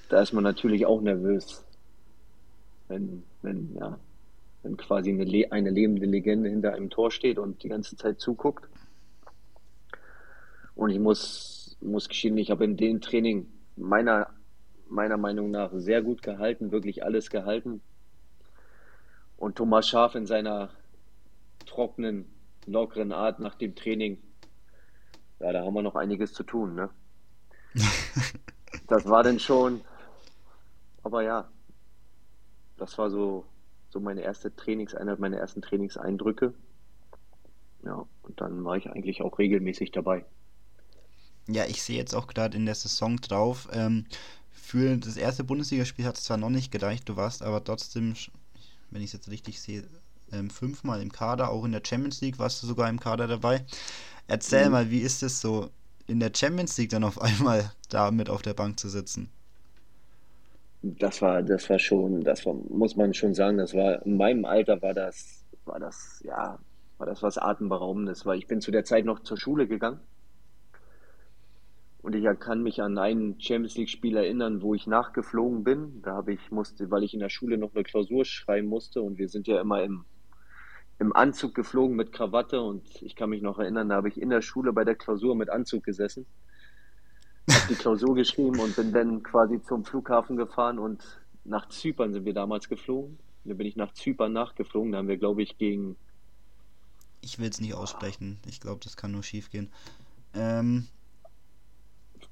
da ist man natürlich auch nervös, wenn, wenn, ja, wenn quasi eine, eine lebende Legende hinter einem Tor steht und die ganze Zeit zuguckt. Und ich muss, muss gestehen, ich habe in dem Training meiner, meiner Meinung nach sehr gut gehalten, wirklich alles gehalten. Und Thomas Schaaf in seiner trockenen, lockeren Art nach dem Training, ja, da haben wir noch einiges zu tun, ne? *laughs* Das war dann schon, aber ja, das war so, so meine erste Trainingseinheit, meine ersten Trainingseindrücke. Ja, und dann war ich eigentlich auch regelmäßig dabei. Ja, ich sehe jetzt auch gerade in der Saison drauf, ähm, für das erste Bundesligaspiel hat es zwar noch nicht gereicht, du warst aber trotzdem, wenn ich es jetzt richtig sehe, ähm, fünfmal im Kader, auch in der Champions League warst du sogar im Kader dabei. Erzähl Mhm. mal, wie ist es so, in der Champions League dann auf *laughs* einmal da mit auf der Bank zu sitzen? Das war, das war schon, das war, muss man schon sagen, das war, in meinem Alter war das, war das, ja, war das was Atemberaubendes, weil ich bin zu der Zeit noch zur Schule gegangen und ich kann mich an ein Champions League Spiel erinnern, wo ich nachgeflogen bin. Da habe ich musste, weil ich in der Schule noch eine Klausur schreiben musste und wir sind ja immer im, im Anzug geflogen mit Krawatte und ich kann mich noch erinnern, da habe ich in der Schule bei der Klausur mit Anzug gesessen habe die Klausur geschrieben und bin dann quasi zum Flughafen gefahren und nach Zypern sind wir damals geflogen. Dann bin ich nach Zypern nachgeflogen. Da haben wir, glaube ich, gegen Ich will es nicht aussprechen, ich glaube, das kann nur schief gehen. Ähm,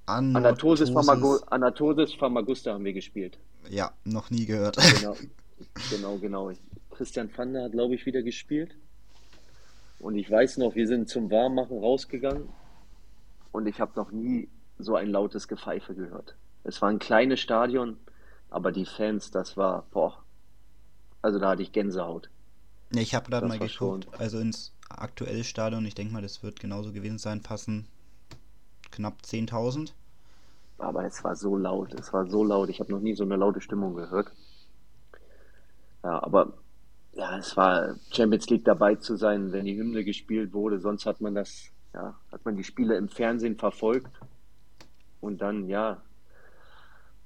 Anatosis, Anorthosis, Anatosis Famagusta haben wir gespielt. ja, noch nie gehört. Genau, *laughs* genau, genau. Christian Vander hat, glaube ich, wieder gespielt. Und ich weiß noch, wir sind zum Warmmachen rausgegangen und ich habe noch nie so ein lautes Gepfeife gehört. Es war ein kleines Stadion, aber die Fans, das war, boah, also da hatte ich Gänsehaut. Ich habe gerade mal geguckt, schon- also ins aktuelle Stadion, ich denke mal, das wird genauso gewesen sein, passen knapp 10.000. Aber es war so laut, es war so laut. Ich habe noch nie so eine laute Stimmung gehört. Ja, aber ja, es war Champions League dabei zu sein, wenn die Hymne gespielt wurde. Sonst hat man das, ja, hat man die Spiele im Fernsehen verfolgt. Und dann, ja,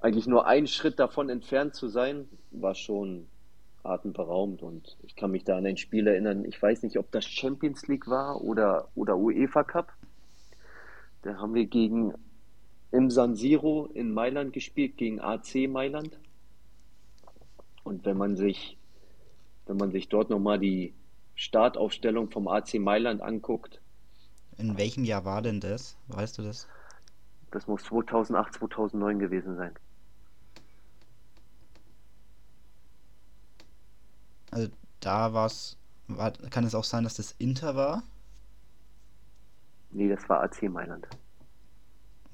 eigentlich nur einen Schritt davon entfernt zu sein, war schon atemberaubend. Und ich kann mich da an ein Spiel erinnern. Ich weiß nicht, ob das Champions League war oder, oder UEFA Cup. Da haben wir gegen im San Siro in Mailand gespielt gegen AC Mailand. Und wenn man sich, wenn man sich dort nochmal die Startaufstellung vom AC Mailand anguckt, In welchem Jahr war denn das? Weißt du das? das muss 2008, 2009 gewesen sein. Also da war, kann es auch sein, dass das Inter war? Nee, das war AC Mailand.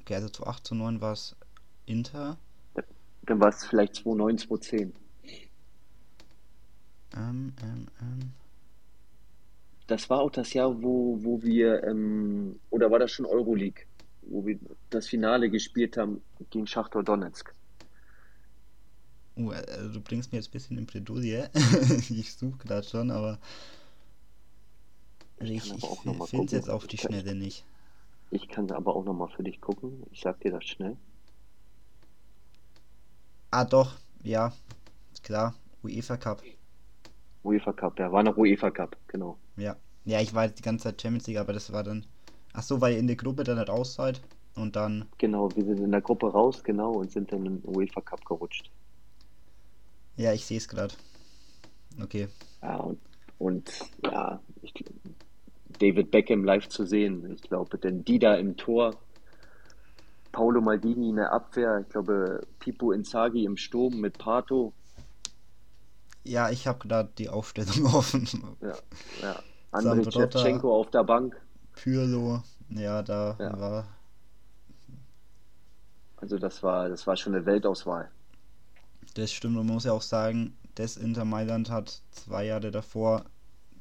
Okay, also zu 8 zu 9 war es Inter. Dann war es vielleicht 2009, 2010. Ähm, ähm, ähm. Das war auch das Jahr, wo, wo wir, ähm, oder war das schon Euroleague, wo wir das Finale gespielt haben gegen Schachtor Donetsk. Uh, also du bringst mir jetzt ein bisschen in Bredouille. *laughs* ich suche gerade schon, aber Ich ich, kann ich aber auch noch mal finde es jetzt auf die Schnelle nicht. Ich kann aber auch nochmal für dich gucken. Ich sag dir das schnell. Ah, doch, ja, klar, UEFA Cup. UEFA Cup, ja, war noch UEFA Cup, genau. Ja, ja, ich war jetzt die ganze Zeit Champions League, aber das war dann. Ach so, weil ihr in der Gruppe dann nicht raus seid und dann. Genau, wir sind in der Gruppe raus, genau, und sind dann im UEFA Cup gerutscht. Ja, ich sehe es gerade. Okay. Ja, und, und ja, ich, David Beckham live zu sehen, ich glaube, denn Dida im Tor, Paolo Maldini in der Abwehr, ich glaube, Pipo Inzaghi im Sturm mit Pato, Ja, ich habe gerade die Aufstellung *laughs* offen. ja, ja, Andrei. Shevchenko auf der Bank. Pirlo, ja, da Ja. war. Also das war, das war schon eine Weltauswahl. Das stimmt, und man muss ja auch sagen, das Inter Mailand hat zwei Jahre davor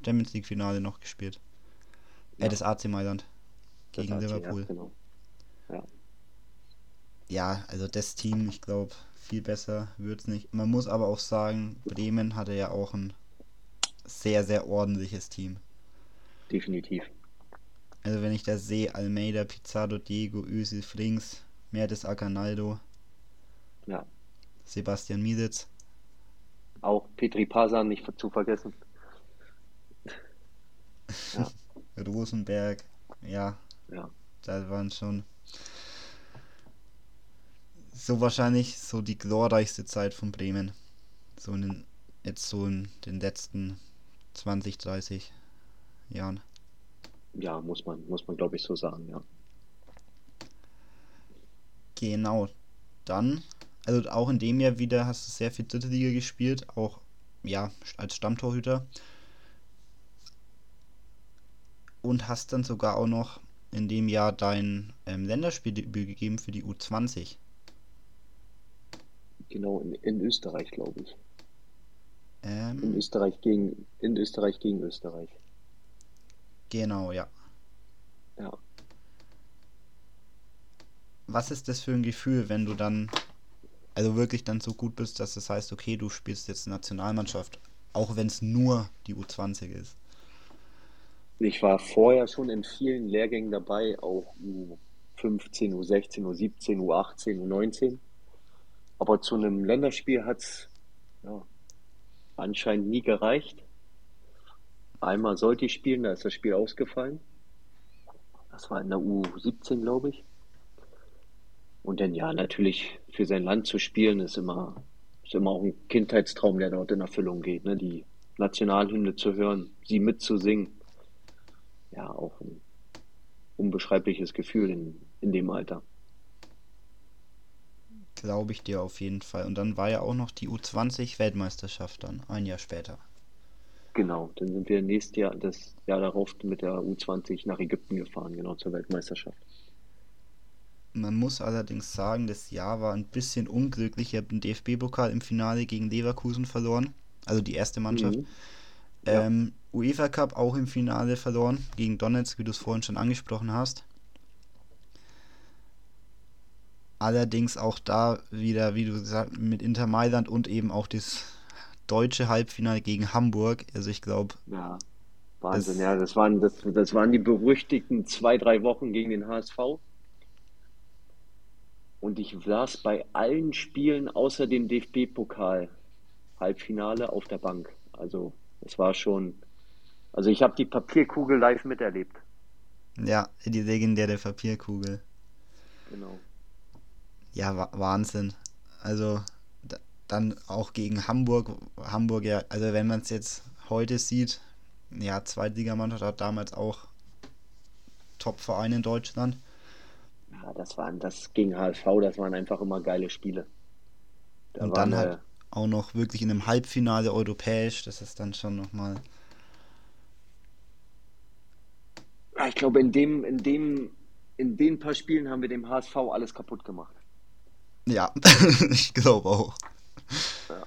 Champions League Finale noch gespielt. Äh, Ja. das AC Mailand gegen hat sie, ja, Liverpool. genau. Ja, also das Team, ich glaube, viel besser wird's nicht. Man muss aber auch sagen, Bremen hatte ja auch ein sehr, sehr ordentliches Team. Definitiv. Also wenn ich da sehe, Almeida, Pizarro, Diego, Özil, Frings, Mertes Acanaldo, Ja. Sebastian Mieditz. Auch Petri Pasan nicht zu vergessen. *laughs* Rosenberg, ja, Ja. da waren schon so wahrscheinlich so die glorreichste Zeit von Bremen. So in den, jetzt so in den letzten 20, 30 Jahren. Ja, muss man, muss man glaube ich so sagen, ja. Genau. Dann, also auch in dem Jahr wieder hast du sehr viel dritte Liga gespielt, auch ja, als Stammtorhüter. Und hast dann sogar auch noch in dem Jahr dein ähm, Länderspieldebüt gegeben für die U20. Genau, in, in Österreich, glaube ich. In Ähm, Österreich gegen, in Österreich gegen Österreich. genau, ja. Ja. Was ist das für ein Gefühl, wenn du dann, also wirklich dann so gut bist, dass das heißt, okay, du spielst jetzt Nationalmannschaft, auch wenn es nur die U20 ist? Ich war vorher schon in vielen Lehrgängen dabei, auch U15, U16, U17, U18, U19. Aber zu einem Länderspiel hat es ja, anscheinend nie gereicht. Einmal sollte ich spielen, da ist das Spiel ausgefallen. Das war in der U17, glaube ich. Und dann ja, natürlich für sein Land zu spielen, ist immer, ist immer auch ein Kindheitstraum, der dort in Erfüllung geht, ne? Die Nationalhymne zu hören, sie mitzusingen. Ja, auch ein unbeschreibliches Gefühl in, in dem Alter. Glaube ich dir auf jeden Fall. Und dann war ja auch noch die U20 Weltmeisterschaft dann, ein Jahr später. Genau, dann sind wir nächstes Jahr, das Jahr darauf mit der U20 nach Ägypten gefahren, genau zur Weltmeisterschaft. Man muss allerdings sagen, das Jahr war ein bisschen unglücklich. Ihr habt den DFB-Pokal im Finale gegen Leverkusen verloren, also die erste Mannschaft. Mhm. Ja. Ähm, UEFA Cup auch im Finale verloren gegen Donetsk, wie du es vorhin schon angesprochen hast. Allerdings auch da wieder, wie du gesagt mit Inter Mailand und eben auch das deutsche Halbfinale gegen Hamburg. Also ich glaube, Ja, Wahnsinn, Das- ja, das waren, das, das waren die berüchtigten zwei, drei Wochen gegen den HSV. Und ich saß bei allen Spielen außer dem DFB-Pokal Halbfinale auf der Bank. Also, es war schon, also ich habe die Papierkugel live miterlebt. ja, die legendäre Papierkugel. Genau. Ja, wa Wahnsinn. Also da, dann auch gegen Hamburg. Hamburg, ja, also wenn man es jetzt heute sieht, ja, Zweitligamannschaft hat damals auch Top-Verein in Deutschland. Ja, das waren, das gegen HSV, das waren einfach immer geile Spiele. Da Und dann halt auch noch wirklich in einem Halbfinale europäisch. Das ist dann schon nochmal. Ja, ich glaube, in dem, in dem, in den paar Spielen haben wir dem HSV alles kaputt gemacht. Ja, *laughs* ich glaube auch. Ja.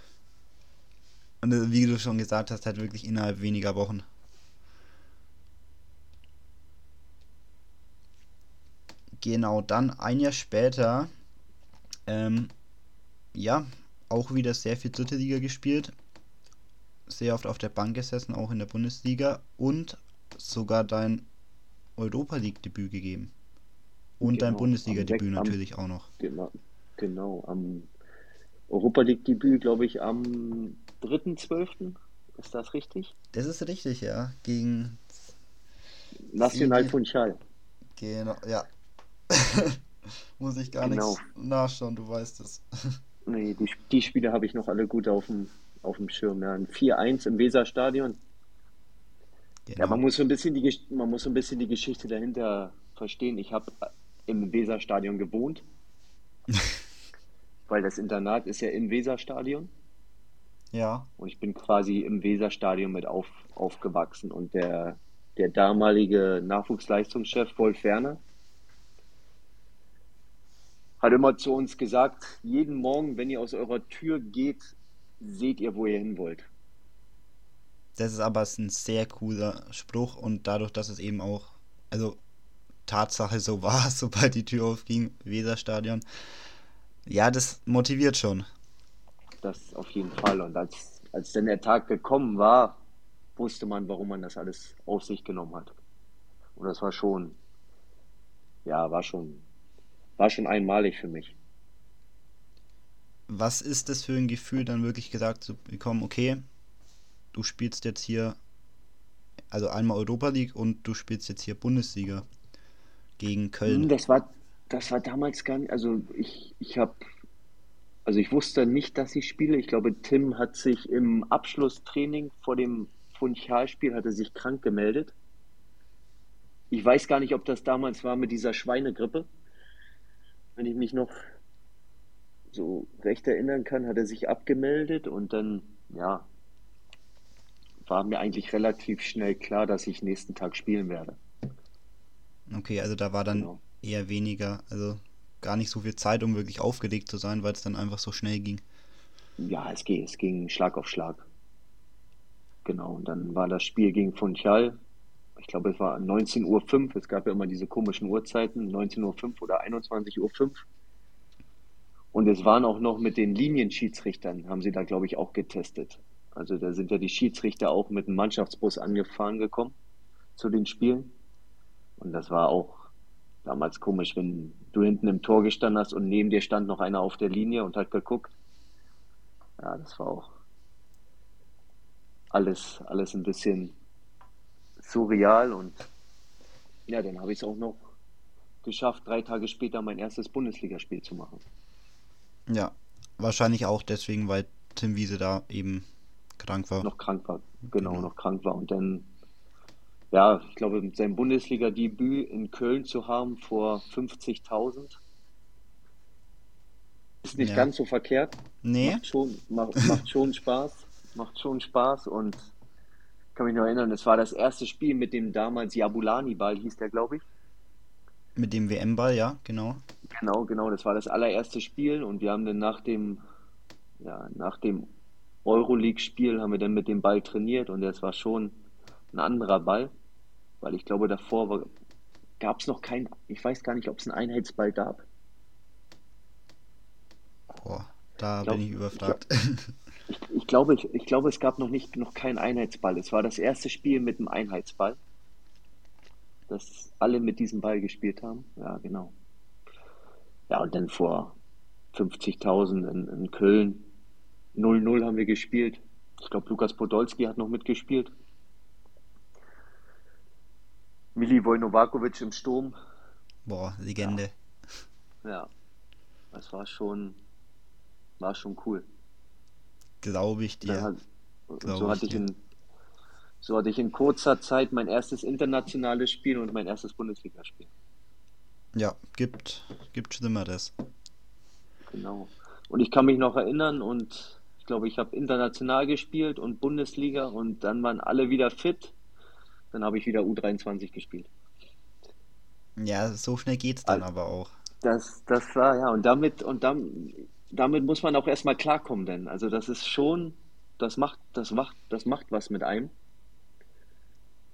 Und äh, wie du schon gesagt hast, halt wirklich innerhalb weniger Wochen. Genau, dann ein Jahr später, ähm, ja, auch wieder sehr viel dritte Liga gespielt. Sehr oft auf der Bank gesessen, auch in der Bundesliga und sogar dein Europa League-Debüt gegeben. Und dein Genau, Bundesliga-Debüt am sech- am- natürlich auch noch. Genau, genau. Am Europa League-Debüt, glaube ich, am 3.12. Ist das richtig? Das ist richtig, ja. Gegen. National Siege. Funchal. Genau, ja. *laughs* Muss ich gar Genau. nichts nachschauen, du weißt es. *laughs* Nee, die, die Spiele habe ich noch alle gut auf dem, auf dem Schirm. Ja, ein 4-1 im Weserstadion. Ja, Genau. man muss so ein bisschen die, man muss so ein bisschen die Geschichte dahinter verstehen. Ich habe im Weserstadion gewohnt, *laughs* weil das Internat ist ja im Weserstadion. Ja, Und ich bin quasi im Weserstadion mit auf, aufgewachsen. Und der, der damalige Nachwuchsleistungschef Wolf Werner hat immer zu uns gesagt, jeden Morgen, wenn ihr aus eurer Tür geht, seht ihr, wo ihr hin wollt. das ist aber ein sehr cooler Spruch und dadurch, dass es eben auch, also Tatsache so war, *laughs* sobald die Tür aufging, Weserstadion. Ja, das motiviert schon. Das auf jeden Fall. Und als, als dann der Tag gekommen war, wusste man, warum man das alles auf sich genommen hat. Und das war schon, ja, war schon, war schon einmalig für mich. Was ist das für ein Gefühl, dann wirklich gesagt zu bekommen, okay, du spielst jetzt hier, also einmal Europa League und du spielst jetzt hier Bundesliga gegen Hm, Köln. Das war, das war damals gar nicht, also ich, ich habe, also ich wusste nicht, dass ich spiele. Ich glaube, Tim hat sich im Abschlusstraining vor dem Funchal-Spiel, hat er sich krank gemeldet. Ich weiß gar nicht, ob das damals war mit dieser Schweinegrippe. Wenn ich mich noch so recht erinnern kann, hat er sich abgemeldet und dann, ja, war mir eigentlich relativ schnell klar, dass ich nächsten Tag spielen werde. Okay, also da war dann Genau. eher weniger, also gar nicht so viel Zeit, um wirklich aufgeregt zu sein, weil es dann einfach so schnell ging. Ja, es ging, es ging Schlag auf Schlag. Genau, und dann war das Spiel gegen Funchal. Ich glaube, es war 19.05 Uhr. Es gab ja immer diese komischen Uhrzeiten, 19.05 Uhr oder 21.05 Uhr. Und es waren auch noch mit den Linienschiedsrichtern, haben sie da, glaube ich, auch getestet. Also da sind ja die Schiedsrichter auch mit einem Mannschaftsbus angefahren gekommen zu den Spielen. Und das war auch damals komisch, wenn du hinten im Tor gestanden hast und neben dir stand noch einer auf der Linie und hat geguckt. Ja, das war auch alles, alles ein bisschen surreal und ja, dann habe ich es auch noch geschafft, drei Tage später mein erstes Bundesligaspiel zu machen. Ja, wahrscheinlich auch deswegen, weil Tim Wiese da eben krank war. Noch krank war, genau, Genau. noch krank war und dann, ja, ich glaube, sein Bundesliga-Debüt in Köln zu haben vor 50.000 ist nicht Ja. ganz so verkehrt. Nee, Macht schon, macht, macht schon *laughs* Spaß. Macht schon Spaß und kann mich noch erinnern, es war das erste Spiel mit dem damals Jabulani-Ball, hieß der, glaube ich. Mit dem WM-Ball, ja, genau. Genau, genau, das war das allererste Spiel und wir haben dann nach dem, ja, nach dem Euroleague-Spiel haben wir dann mit dem Ball trainiert und das war schon ein anderer Ball, weil ich glaube, davor gab es noch kein, ich weiß gar nicht, ob es einen Einheitsball gab. Boah, da ich glaub, bin ich überfragt. Ich, *laughs* ich, glaube, ich, ich, glaube, es gab noch nicht noch keinen Einheitsball. Es war das erste Spiel mit einem Einheitsball, dass alle mit diesem Ball gespielt haben. Ja, genau. Ja, und dann vor 50.000 in, in Köln 0-0 haben wir gespielt. Ich glaube, Lukas Podolski hat noch mitgespielt. Mili Vojnovakovic im Sturm. Boah, Legende. Ja. ja. Das war schon, war schon cool. Glaube ich dir. Hat, Glaub so, hatte ich in, so hatte ich in kurzer Zeit mein erstes internationales Spiel und mein erstes Bundesligaspiel. Ja, gibt, gibt Schlimmeres. Genau. Und ich kann mich noch erinnern und ich glaube, ich habe international gespielt und Bundesliga und dann waren alle wieder fit. Dann habe ich wieder U23 gespielt. Ja, so schnell geht es dann also, aber auch. Das, das war, ja, und damit, und dann, damit muss man auch erstmal klarkommen, denn also das ist schon, das macht, das macht, das macht was mit einem.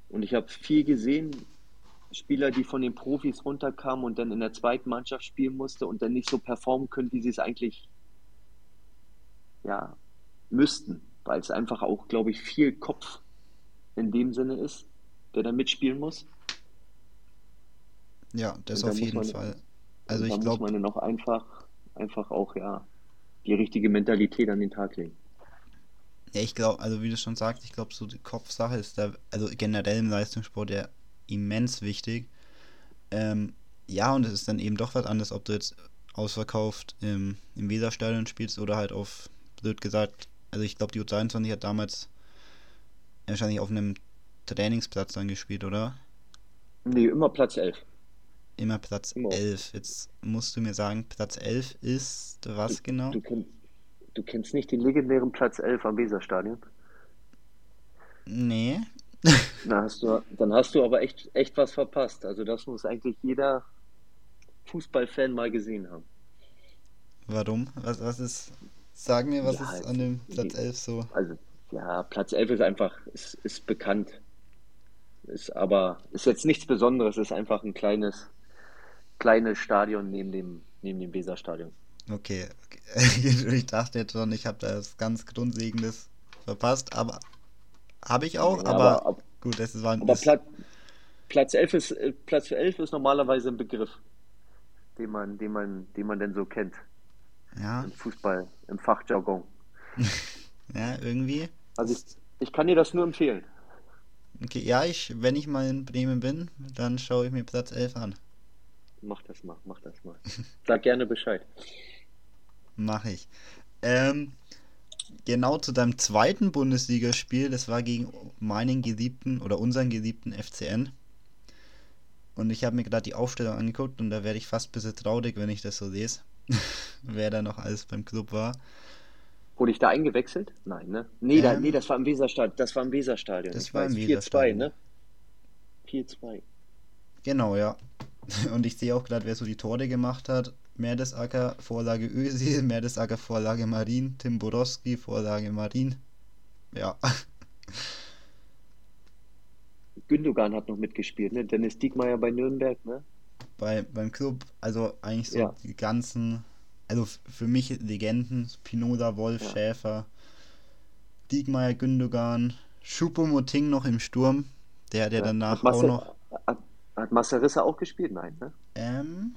Und ich habe viel gesehen, Spieler, die von den Profis runterkamen und dann in der zweiten Mannschaft spielen musste und dann nicht so performen können, wie sie es eigentlich ja, müssten, weil es einfach auch, glaube ich, viel Kopf in dem Sinne ist, der da mitspielen muss. Ja, das auf jeden Fall. Also ich glaube, muss man dann auch einfach, einfach auch ja die richtige Mentalität an den Tag legen. Ja, ich glaube, also wie du schon sagst, ich glaube, so die Kopfsache ist da, also generell im Leistungssport ja immens wichtig. Ähm, ja, und es ist dann eben doch was anderes, ob du jetzt ausverkauft im, im Weserstadion spielst oder halt auf, blöd gesagt, also ich glaube, die U23 hat damals wahrscheinlich auf einem Trainingsplatz dann gespielt, oder? Nee, immer Platz 11. Immer Platz immer. 11. Jetzt musst du mir sagen, Platz 11 ist was du, genau? Du, kenn, du, kennst nicht den legendären Platz 11 am Weserstadion? Nee. *laughs* Na, hast du, dann hast du aber echt, echt was verpasst. Also das muss eigentlich jeder Fußballfan mal gesehen haben. Warum? Was, was ist, sag mir, was ja, ist an dem Platz 11 so? Also, ja, Platz 11 ist einfach, ist, ist bekannt. Ist aber, ist jetzt nichts Besonderes, ist einfach ein kleines, kleines Stadion neben dem, neben dem Weserstadion. Okay, okay. *laughs* ich dachte jetzt schon, ich habe da was ganz Grundlegendes verpasst, aber habe ich auch, ja, aber, aber, gut, das war ein Aber Platz, Platz 11 ist äh, Platz 11 ist normalerweise ein Begriff, den man, den man, den man denn so kennt. Ja. Im Fußball, im Fachjargon. *laughs* ja, irgendwie. Also ich, ich kann dir das nur empfehlen. Okay, ja, ich, wenn ich mal in Bremen bin, dann schaue ich mir Platz 11 an. Mach das mal, mach das mal. *laughs* Sag gerne Bescheid. Mach ich. Ähm, genau zu deinem zweiten Bundesligaspiel, das war gegen meinen geliebten oder unseren geliebten FCN. Und ich habe mir gerade die Aufstellung angeguckt und da werde ich fast ein bisschen traurig, wenn ich das so lese, *laughs* wer da noch alles beim Club war. Wurde ich da eingewechselt? Nein, ne? Nee, ähm, da, nee das war im Weserstadion. Das war im Weserstadion. Das ich war im Weserstadion. 4-2, ne? 4-2. Genau, ja. *laughs* Und ich sehe auch gerade, wer so die Tore gemacht hat. Mertesacker, Vorlage Özil, *laughs* Mertesacker, Vorlage Marin, Tim Borowski, Vorlage Marin. Ja. *laughs* Gündogan hat noch mitgespielt, ne? Dennis Diekmeyer bei Nürnberg, ne? Bei, beim Club, also eigentlich so ja. die ganzen, also für mich Legenden, Pinoda, Wolf, ja. Schäfer, Diekmeyer, Gündogan, Schuppomoting noch im Sturm, der, der ja. danach auch noch. Hat, hat Masserissa auch gespielt? Nein, ne? Ähm,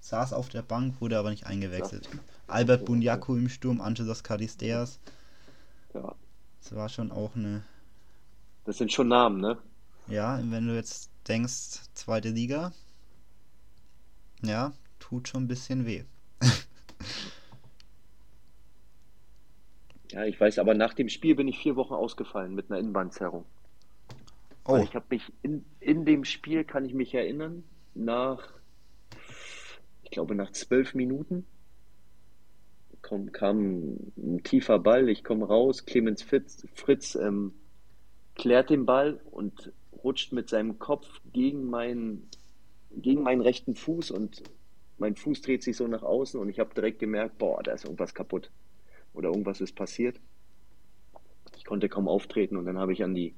saß auf der Bank, wurde aber nicht eingewechselt. Ja. Albert Bunyaku im Sturm, Angelos Caristeas. Ja. Das war schon auch eine. Das sind schon Namen, ne? Ja, wenn du jetzt denkst, zweite Liga, ja, tut schon ein bisschen weh. *laughs* ja, ich weiß, aber nach dem Spiel bin ich vier Wochen ausgefallen mit einer Innenbandzerrung. Oh. ich habe mich in, in dem Spiel, kann ich mich erinnern, nach glaube, nach zwölf Minuten kam, kam ein tiefer Ball, ich komme raus, Clemens Fritz, Fritz ähm, klärt den Ball und rutscht mit seinem Kopf gegen meinen, gegen meinen rechten Fuß und mein Fuß dreht sich so nach außen und ich habe direkt gemerkt, boah, da ist irgendwas kaputt oder irgendwas ist passiert. Ich konnte kaum auftreten und dann habe ich an die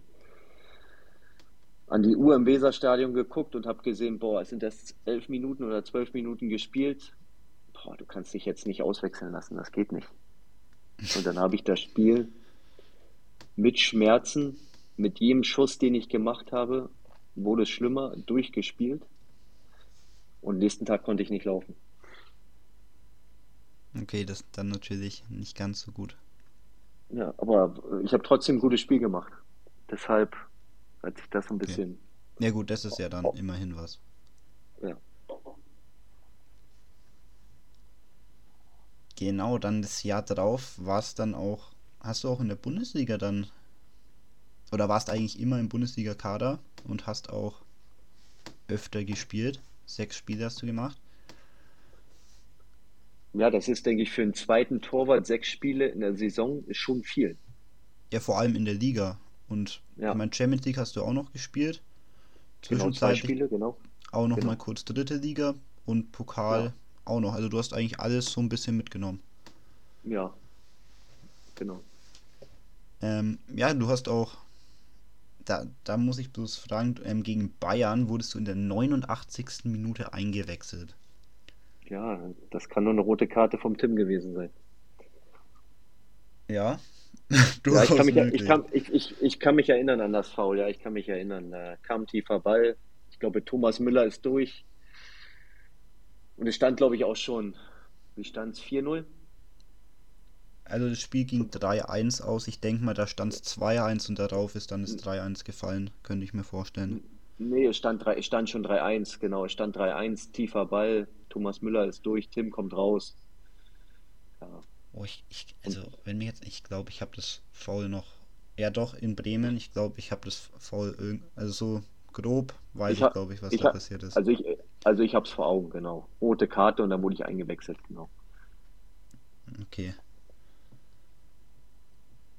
an die Uhr im Weserstadion geguckt und habe gesehen, boah, es sind erst elf Minuten oder zwölf Minuten gespielt. Boah, du kannst dich jetzt nicht auswechseln lassen, das geht nicht. Und dann habe ich das Spiel mit Schmerzen, mit jedem Schuss, den ich gemacht habe, wurde es schlimmer, durchgespielt. Und nächsten Tag konnte ich nicht laufen. Okay, das ist dann natürlich nicht ganz so gut. Ja, aber ich habe trotzdem ein gutes Spiel gemacht. Deshalb hat sich das ein Okay. bisschen. Ja gut, das ist ja dann immerhin was. Ja. Genau, dann das Jahr drauf war es dann auch. Hast du auch in der Bundesliga dann. Oder warst eigentlich immer im Bundesliga-Kader und hast auch öfter gespielt? Sechs Spiele hast du gemacht. ja, das ist, denke ich, für einen zweiten Torwart sechs Spiele in der Saison ist schon viel. Ja, vor allem in der Liga. Und Ja. ich meine, Champions League hast du auch noch gespielt. Genau, zwei Zwischenzeitlich Spiele, genau. auch noch genau. mal kurz dritte Liga und Pokal Ja. auch noch. Also du hast eigentlich alles so ein bisschen mitgenommen. Ja, genau. Ähm, ja, du hast auch, da, da muss ich bloß fragen, ähm, gegen Bayern wurdest du in der 89. Minute eingewechselt. Ja, das kann nur eine rote Karte vom Tim gewesen sein. Ja, *laughs* Ja, ich kann mich, ich kann, ich, ich, ich kann mich erinnern an das Foul, ja, ich kann mich erinnern. Da kam tiefer Ball. Ich glaube, Thomas Müller ist durch. Und es stand, glaube ich, auch schon, wie stand es? 4-0? Also das Spiel ging 3-1 aus. Ich denke mal, da stand es 2-1 und darauf ist dann das 3-1 gefallen, könnte ich mir vorstellen. Nee, es stand, drei- es stand schon 3-1, genau. Es stand 3-1, tiefer Ball. Thomas Müller ist durch, Tim kommt raus. Ja, Oh, ich, ich, also, wenn mir jetzt, ich glaube, ich habe das Foul noch, ja doch, in Bremen, ich glaube, ich habe das Foul, also so grob weiß Ich ich, glaube ich, was ich da passiert ist. also ich, also ich habe es vor Augen, genau. Rote Karte und dann wurde ich eingewechselt, genau. Okay.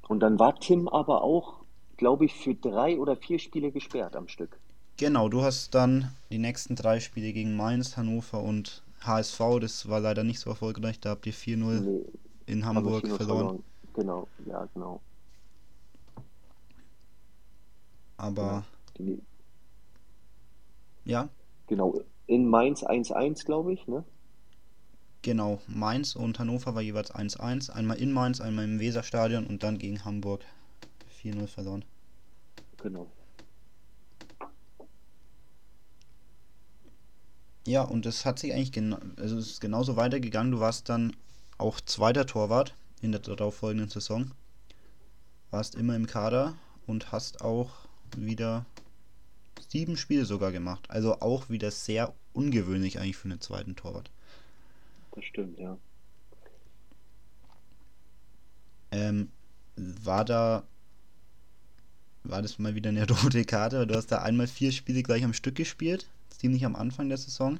Und dann war Tim aber auch, glaube ich, für drei oder vier Spiele gesperrt am Stück. Genau, du hast dann die nächsten drei Spiele gegen Mainz, Hannover und HSV, das war leider nicht so erfolgreich, da habt ihr 4-0 Nee, in wir Hamburg 4-0 verloren. Genau, ja, genau. Aber Die, ja, genau, in Mainz 1-1, glaube ich, ne? genau, Mainz und Hannover war jeweils 1-1, einmal in Mainz, einmal im Weserstadion und dann gegen Hamburg 4-0 verloren. Genau. Ja, und es hat sich eigentlich genau, also es ist genauso weitergegangen. Du warst dann auch zweiter Torwart in der darauffolgenden Saison. Warst immer im Kader und hast auch wieder sieben Spiele sogar gemacht. Also auch wieder sehr ungewöhnlich eigentlich für einen zweiten Torwart. Das stimmt, ja. Ähm, war da, war das mal wieder eine *laughs* rote Karte? Du hast da einmal vier Spiele gleich am Stück gespielt, ziemlich am Anfang der Saison.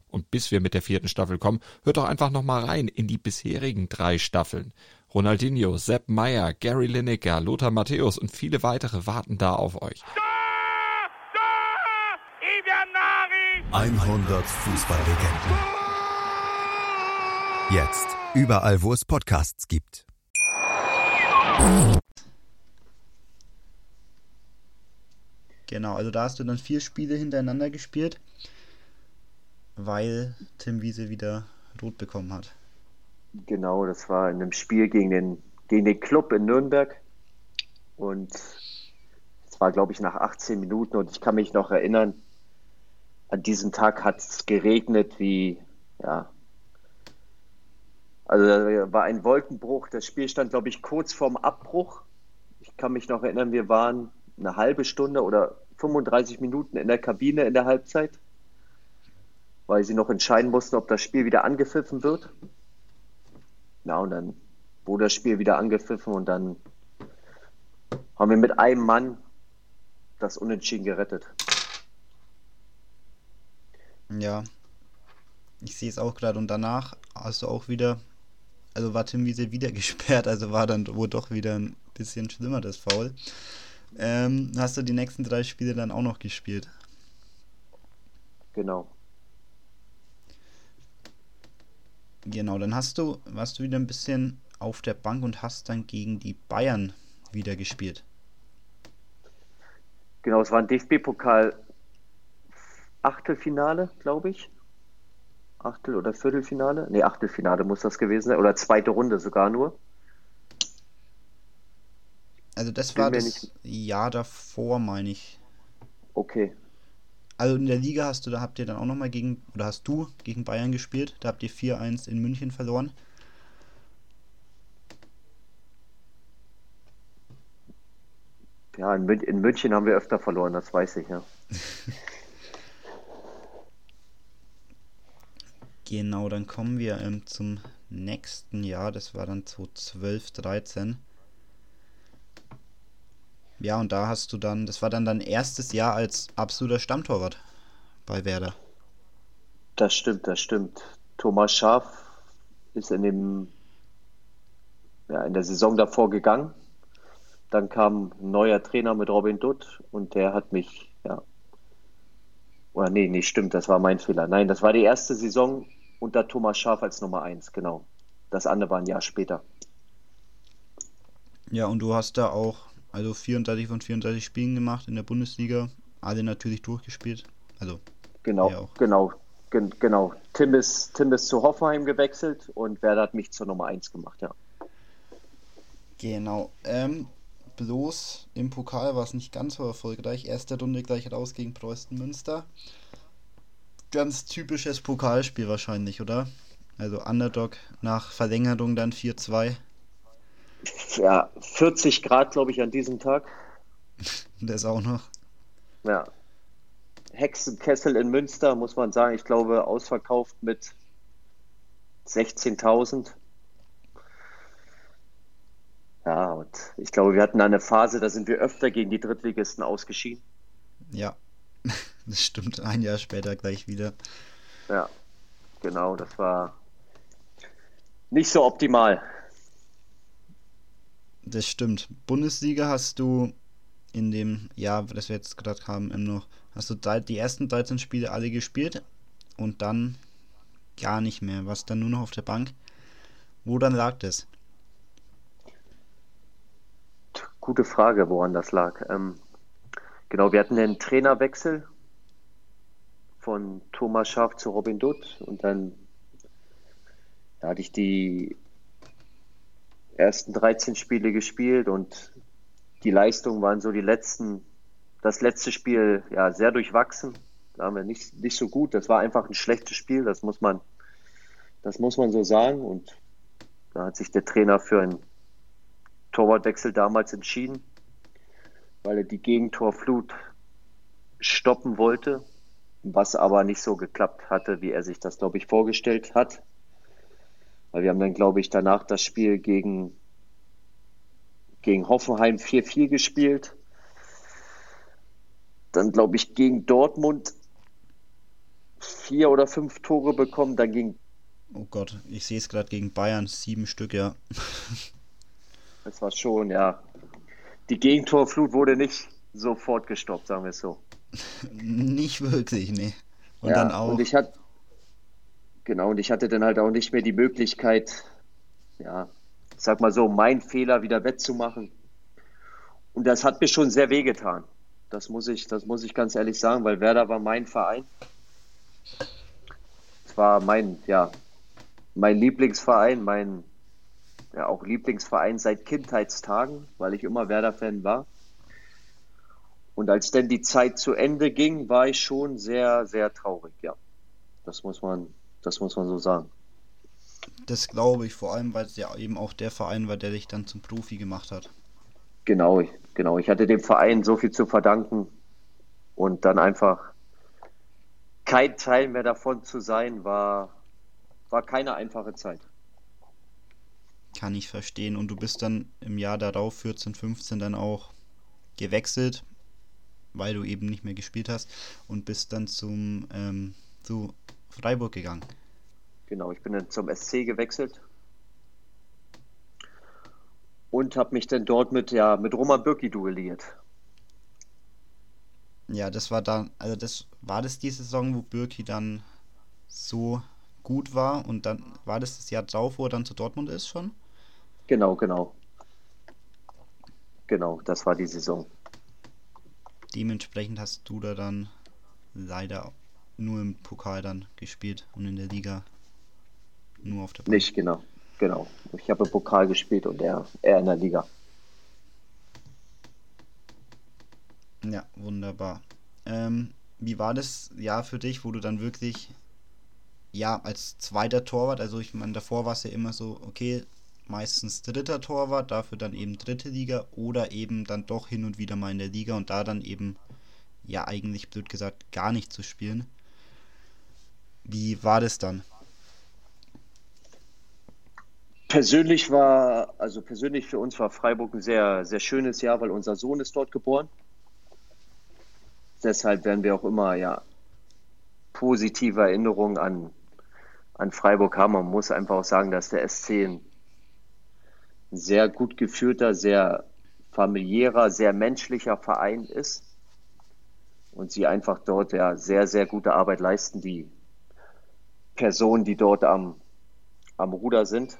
Und bis wir mit der vierten Staffel kommen, hört doch einfach noch mal rein in die bisherigen drei Staffeln. Ronaldinho, Sepp Meyer, Gary Lineker, Lothar Matthäus und viele weitere warten da auf euch. 100 Fußballlegenden. Jetzt überall, wo es Podcasts gibt. Genau, also da hast du dann vier Spiele hintereinander gespielt, weil Tim Wiese wieder rot bekommen hat. Genau, das war in einem Spiel gegen den, gegen den Club in Nürnberg. Und es war, glaube ich, nach 18 Minuten. Und ich kann mich noch erinnern, an diesem Tag hat es geregnet wie, ja, Also da war ein Wolkenbruch. Das Spiel stand, glaube ich, kurz vorm Abbruch. Ich kann mich noch erinnern, wir waren eine halbe Stunde oder 35 Minuten in der Kabine in der Halbzeit, weil sie noch entscheiden mussten, ob das Spiel wieder angepfiffen wird. Ja, und dann wurde das Spiel wieder angepfiffen und dann haben wir mit einem Mann das Unentschieden gerettet. Ja. Ich sehe es auch gerade und danach hast du auch wieder, also war Tim Wiese wieder *laughs* gesperrt, also war dann wohl doch wieder ein bisschen schlimmer das Foul. Ähm, hast du die nächsten drei Spiele dann auch noch gespielt? Genau. Genau, dann hast du, warst du wieder ein bisschen auf der Bank und hast dann gegen die Bayern wieder gespielt. Genau, es war ein DFB-Pokal Achtelfinale, glaube ich. Achtel- oder Viertelfinale? Ne, Achtelfinale muss das gewesen sein. Oder zweite Runde sogar nur. Also das Bin war das nicht- Jahr davor, meine ich. Okay. Also in der Liga hast du, da habt ihr dann auch nochmal gegen, oder hast du gegen Bayern gespielt. Da habt ihr 4-1 in München verloren. Ja, in, Mün in München haben wir öfter verloren, das weiß ich, ja. *laughs* Genau, dann kommen wir ähm, zum nächsten Jahr. Das war dann 2012, 13. Ja, und da hast du dann, das war dann dein erstes Jahr als absoluter Stammtorwart bei Werder. Das stimmt, das stimmt. Thomas Schaaf ist in dem, ja, in der Saison davor gegangen. Dann kam ein neuer Trainer mit Robin Dutt und der hat mich, ja, oder nee, nee, stimmt, das war mein Fehler. Nein, das war die erste Saison unter Thomas Schaaf als Nummer eins, genau. Das andere war ein Jahr später. Ja, und du hast da auch, also 34 von 34 Spielen gemacht in der Bundesliga. Alle natürlich durchgespielt. Also, Genau, genau, gen genau. Tim ist, Tim ist zu Hoffenheim gewechselt und Werder hat mich zur Nummer eins gemacht, ja. Genau. Ähm, bloß im Pokal war es nicht ganz so erfolgreich. Erste Runde gleich raus gegen Preußen Münster. Ganz typisches Pokalspiel wahrscheinlich, oder? Also Underdog nach Verlängerung dann 4-2. Ja, 40 Grad, glaube ich, an diesem Tag. *laughs* Das auch noch. Ja. Hexenkessel in Münster, muss man sagen, ich glaube, ausverkauft mit 16.000. Ja, und ich glaube, wir hatten eine Phase, da sind wir öfter gegen die Drittligisten ausgeschieden. Ja, *laughs* das stimmt. Ein Jahr später gleich wieder. Ja, genau, das war nicht so optimal. Das stimmt. Bundesliga hast du in dem Jahr, das wir jetzt gerade haben, ähm, noch, hast du die ersten 13 Spiele alle gespielt und dann gar nicht mehr. Warst dann nur noch auf der Bank. Wo dann lag das? Gute Frage, woran das lag. Ähm, genau, wir hatten einen Trainerwechsel von Thomas Schaaf zu Robin Dutt und dann da hatte ich die ersten 13 Spiele gespielt und die Leistungen waren so die letzten, das letzte Spiel ja sehr durchwachsen. Da haben wir nicht, nicht so gut. Das war einfach ein schlechtes Spiel, das muss man, das muss man so sagen. Und da hat sich der Trainer für einen Torwartwechsel damals entschieden, weil er die Gegentorflut stoppen wollte, was aber nicht so geklappt hatte, wie er sich das, glaube ich, vorgestellt hat. Weil wir haben dann, glaube ich, danach das Spiel gegen, gegen Hoffenheim 4-4 gespielt. Dann, glaube ich, gegen Dortmund vier oder fünf Tore bekommen. Dann gegen, Oh Gott, ich sehe es gerade gegen Bayern, sieben Stück, ja. *laughs* das war schon, ja. Die Gegentorflut wurde nicht sofort gestoppt, sagen wir es so. *laughs* Nicht wirklich, nee. Und ja, dann auch. Und ich hatte, genau, und ich hatte dann halt auch nicht mehr die Möglichkeit, ja, ich sag mal so, meinen Fehler wieder wettzumachen. Und das hat mir schon sehr wehgetan. Das muss ich, das muss ich ganz ehrlich sagen, weil Werder war mein Verein. Es war mein, ja, mein Lieblingsverein, mein ja, auch Lieblingsverein seit Kindheitstagen, weil ich immer Werder-Fan war. Und als dann die Zeit zu Ende ging, war ich schon sehr, sehr traurig, ja. Das muss man, das muss man so sagen. Das glaube ich, vor allem, weil es ja eben auch der Verein war, der dich dann zum Profi gemacht hat. Genau, genau. Ich hatte dem Verein so viel zu verdanken und dann einfach kein Teil mehr davon zu sein, war, war keine einfache Zeit. Kann ich verstehen. Und du bist dann im Jahr darauf, 14, 15, dann auch gewechselt, weil du eben nicht mehr gespielt hast und bist dann zum ähm, zu Freiburg gegangen. Genau, ich bin dann zum SC gewechselt und habe mich dann dort mit, ja, mit Roman Bürki duelliert. Ja, das war dann, also das war das die Saison, wo Bürki dann so gut war und dann war das das Jahr drauf, wo er dann zu Dortmund ist schon? Genau, genau. Genau, das war die Saison. Dementsprechend hast du da dann leider nur im Pokal dann gespielt und in der Liga nur auf der Bank. Nicht, genau. Genau. Ich habe im Pokal gespielt und er, er in der Liga. Ja, wunderbar. Ähm, wie war das Jahr für dich, wo du dann wirklich, ja, als zweiter Torwart, also ich meine, davor war es ja immer so, okay, meistens dritter Torwart, dafür dann eben dritte Liga oder eben dann doch hin und wieder mal in der Liga und da dann eben, ja, eigentlich blöd gesagt, gar nicht zu spielen. Wie war das dann? Persönlich war, also persönlich für uns war Freiburg ein sehr, sehr schönes Jahr, weil unser Sohn ist dort geboren. Deshalb werden wir auch immer, ja, positive Erinnerungen an, an Freiburg haben. Man muss einfach auch sagen, dass der SC ein sehr gut geführter, sehr familiärer, sehr menschlicher Verein ist und sie einfach dort ja sehr, sehr gute Arbeit leisten, die Personen, die dort am, am Ruder sind.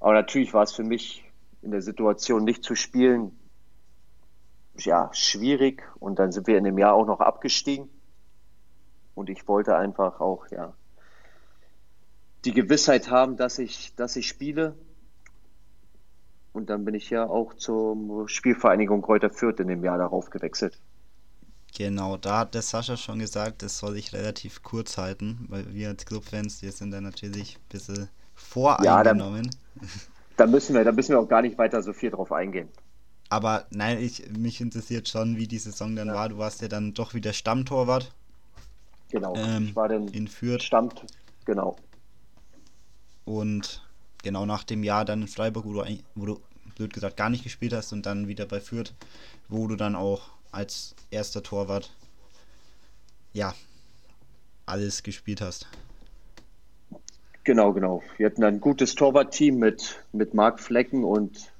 Aber natürlich war es für mich in der Situation nicht zu spielen, ja, schwierig. Und dann sind wir in dem Jahr auch noch abgestiegen. Und ich wollte einfach auch, ja, die Gewissheit haben, dass ich, dass ich spiele. Und dann bin ich ja auch zur Spielvereinigung Kräuter Fürth in dem Jahr darauf gewechselt. Genau, da hat der Sascha schon gesagt, das soll ich relativ kurz halten, weil wir als Clubfans, wir sind da natürlich ein bisschen voreingenommen. Ja, da, *laughs* da, müssen wir, da müssen wir auch gar nicht weiter so viel drauf eingehen. Aber nein, ich, mich interessiert schon, wie die Saison dann ja. war. Du warst ja dann doch wieder Stammtorwart. Genau, ähm, ich war dann in Fürth. Stamm, genau. Und genau nach dem Jahr dann in Freiburg, wo du, wo du blöd gesagt gar nicht gespielt hast und dann wieder bei Fürth, wo du dann auch als erster Torwart ja alles gespielt hast. Genau, genau. Wir hatten ein gutes Torwartteam mit, mit Marc Flecken und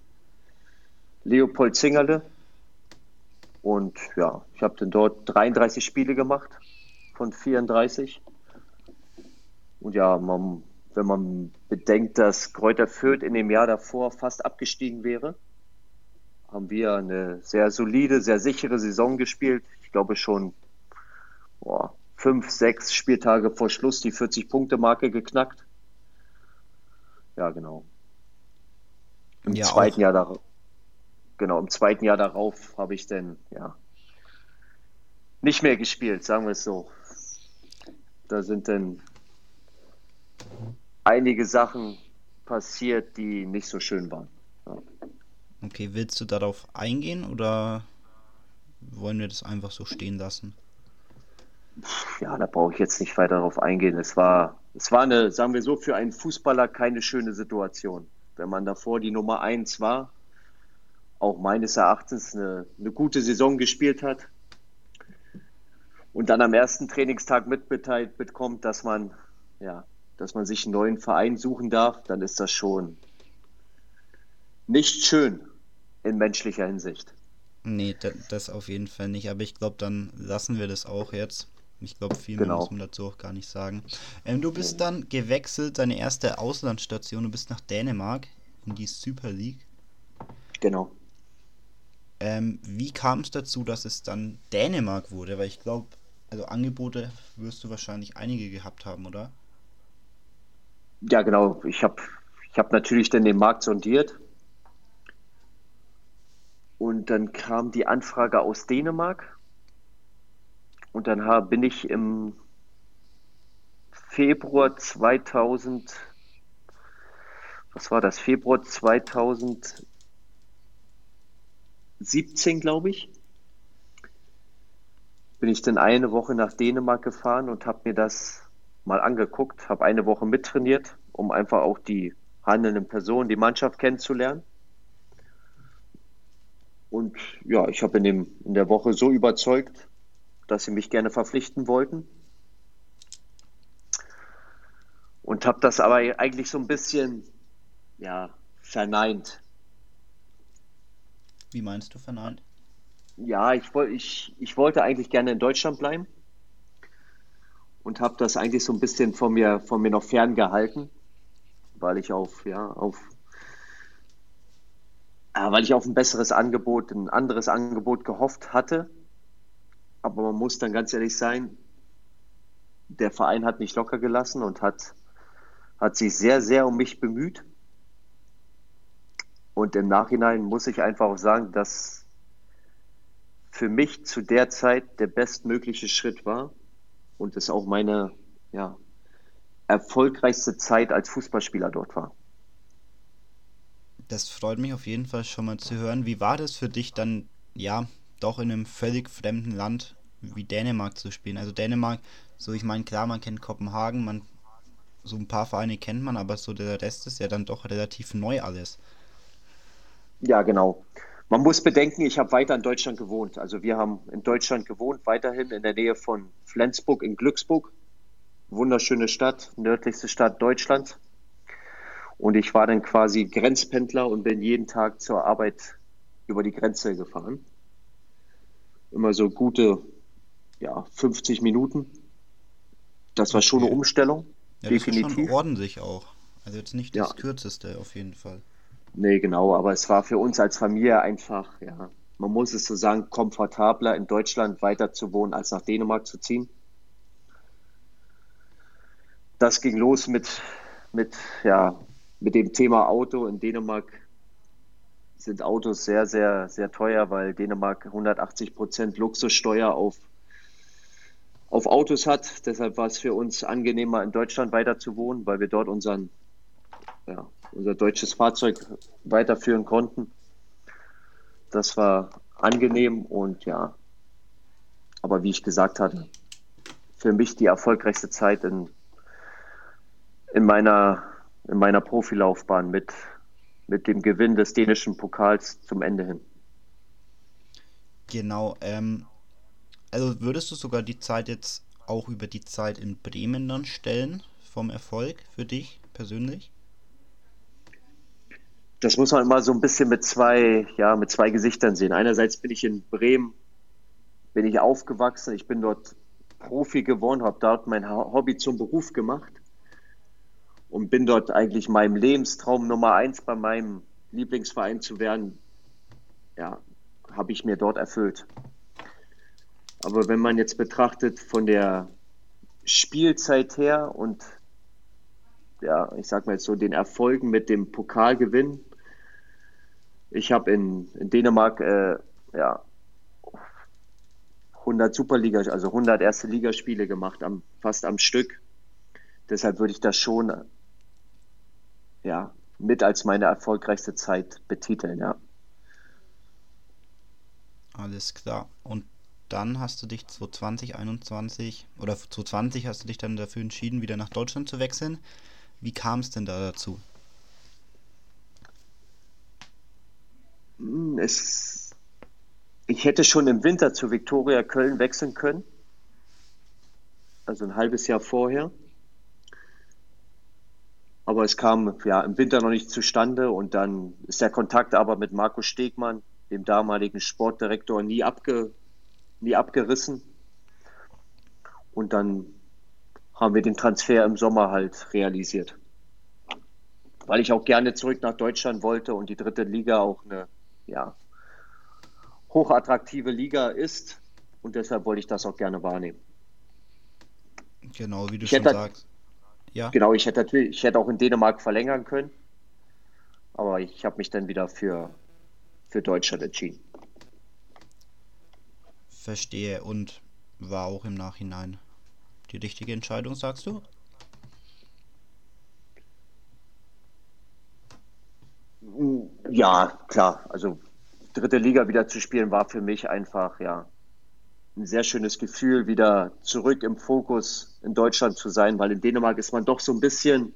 Leopold Zingerle. Und ja, ich habe dann dort 33 Spiele gemacht von 34. Und ja, man, wenn man bedenkt, dass Kräuter Fürth in dem Jahr davor fast abgestiegen wäre, haben wir eine sehr solide, sehr sichere Saison gespielt. Ich glaube schon boah, fünf, sechs Spieltage vor Schluss die 40-Punkte-Marke geknackt. Ja, genau. Im ja, zweiten auch. Jahr darauf. Genau, im zweiten Jahr darauf habe ich dann, ja, nicht mehr gespielt, sagen wir es so. Da sind dann einige Sachen passiert, die nicht so schön waren. Ja. Okay, willst du darauf eingehen oder wollen wir das einfach so stehen lassen? Ja, da brauche ich jetzt nicht weiter darauf eingehen. Es war es war eine, sagen wir so, für einen Fußballer keine schöne Situation. Wenn man davor die Nummer eins war, auch meines Erachtens eine, eine gute Saison gespielt hat und dann am ersten Trainingstag mitbeteiligt bekommt, dass man, ja, dass man sich einen neuen Verein suchen darf, dann ist das schon nicht schön in menschlicher Hinsicht. Nee, das auf jeden Fall nicht. Aber ich glaube, dann lassen wir das auch jetzt. Ich glaube, viel mehr genau. muss man dazu auch gar nicht sagen. Ähm, du bist dann gewechselt, deine erste Auslandsstation, du bist nach Dänemark in die Super League. Genau. Ähm, wie kam es dazu, dass es dann Dänemark wurde? Weil ich glaube, also Angebote wirst du wahrscheinlich einige gehabt haben, oder? Ja, genau. Ich habe ich hab natürlich dann den Markt sondiert. Und dann kam die Anfrage aus Dänemark und dann bin ich im Februar 2000, was war das? Februar 2017, glaube ich. Bin ich dann eine Woche nach Dänemark gefahren und habe mir das mal angeguckt, habe eine Woche mittrainiert, um einfach auch die handelnden Personen, die Mannschaft kennenzulernen. Und ja, ich habe in, in der Woche so überzeugt, dass sie mich gerne verpflichten wollten. Und habe das aber eigentlich so ein bisschen ja, verneint. Wie meinst du verneint? Ja, ich, ich, ich wollte eigentlich gerne in Deutschland bleiben und habe das eigentlich so ein bisschen von mir, von mir noch ferngehalten, weil ich auf, ja, auf, äh, weil ich auf ein besseres Angebot, ein anderes Angebot gehofft hatte. Aber man muss dann ganz ehrlich sein, der Verein hat mich locker gelassen und hat, hat sich sehr, sehr um mich bemüht. Und im Nachhinein muss ich einfach auch sagen, dass für mich zu der Zeit der bestmögliche Schritt war und es auch meine ja, erfolgreichste Zeit als Fußballspieler dort war. Das freut mich auf jeden Fall schon mal zu hören. Wie war das für dich dann, ja, doch in einem völlig fremden Land wie Dänemark zu spielen? Also Dänemark, so ich meine, klar, man kennt Kopenhagen, man so ein paar Vereine kennt man, aber so der Rest ist ja dann doch relativ neu alles. Ja, genau. Man muss bedenken, ich habe weiter in Deutschland gewohnt. Also wir haben in Deutschland gewohnt, weiterhin in der Nähe von Flensburg in Glücksburg. Wunderschöne Stadt, nördlichste Stadt Deutschlands. Und ich war dann quasi Grenzpendler und bin jeden Tag zur Arbeit über die Grenze gefahren. Immer so gute ja, 50 Minuten. Das war schon eine Umstellung. Ja, definitiv. Das ist schon ordentlich auch. Also jetzt nicht das ja. kürzeste auf jeden Fall. Nee, genau, aber es war für uns als Familie einfach, ja, man muss es so sagen, komfortabler in Deutschland weiter zu wohnen, als nach Dänemark zu ziehen. Das ging los mit, mit, ja, mit dem Thema Auto. In Dänemark sind Autos sehr, sehr, sehr teuer, weil Dänemark 180 Prozent Luxussteuer auf, auf Autos hat. Deshalb war es für uns angenehmer, in Deutschland weiter zu wohnen, weil wir dort unseren ja, unser deutsches Fahrzeug weiterführen konnten. Das war angenehm und ja, aber wie ich gesagt hatte, für mich die erfolgreichste Zeit in, in meiner, in meiner Profilaufbahn mit, mit dem Gewinn des dänischen Pokals zum Ende hin. Genau, ähm, also würdest du sogar die Zeit jetzt auch über die Zeit in Bremen dann stellen vom Erfolg für dich persönlich? das muss man immer so ein bisschen mit zwei, ja, mit zwei Gesichtern sehen. Einerseits bin ich in Bremen, bin ich aufgewachsen, ich bin dort Profi geworden, habe dort mein Hobby zum Beruf gemacht und bin dort eigentlich meinem Lebenstraum Nummer eins bei meinem Lieblingsverein zu werden, ja, habe ich mir dort erfüllt. Aber wenn man jetzt betrachtet von der Spielzeit her und ja, ich sag mal jetzt so den Erfolgen mit dem Pokalgewinn, ich habe in, in, Dänemark äh, ja, 100 Superliga, also 100 erste Ligaspiele gemacht, am, fast am Stück. Deshalb würde ich das schon ja, mit als meine erfolgreichste Zeit betiteln, ja. Alles klar. Und dann hast du dich 2020, 21 oder 2020 hast du dich dann dafür entschieden, wieder nach Deutschland zu wechseln. Wie kam es denn da dazu? Hm, es, ich hätte schon im Winter zu Viktoria Köln wechseln können. Also ein halbes Jahr vorher. Aber es kam ja im Winter noch nicht zustande und dann ist der Kontakt aber mit Markus Stegmann, dem damaligen Sportdirektor, nie, abge, nie abgerissen. Und dann haben wir den Transfer im Sommer halt realisiert. Weil ich auch gerne zurück nach Deutschland wollte und die dritte Liga auch eine ja, hochattraktive Liga ist. Und deshalb wollte ich das auch gerne wahrnehmen. Genau, wie du ich schon hätte, sagst. Ja. Genau, ich hätte natürlich, ich hätte auch in Dänemark verlängern können. Aber ich habe mich dann wieder für, für Deutschland entschieden. Verstehe und war auch im Nachhinein die richtige Entscheidung, sagst du? Ja, klar. Also dritte Liga wieder zu spielen war für mich einfach ja ein sehr schönes Gefühl, wieder zurück im Fokus in Deutschland zu sein, weil in Dänemark ist man doch so ein bisschen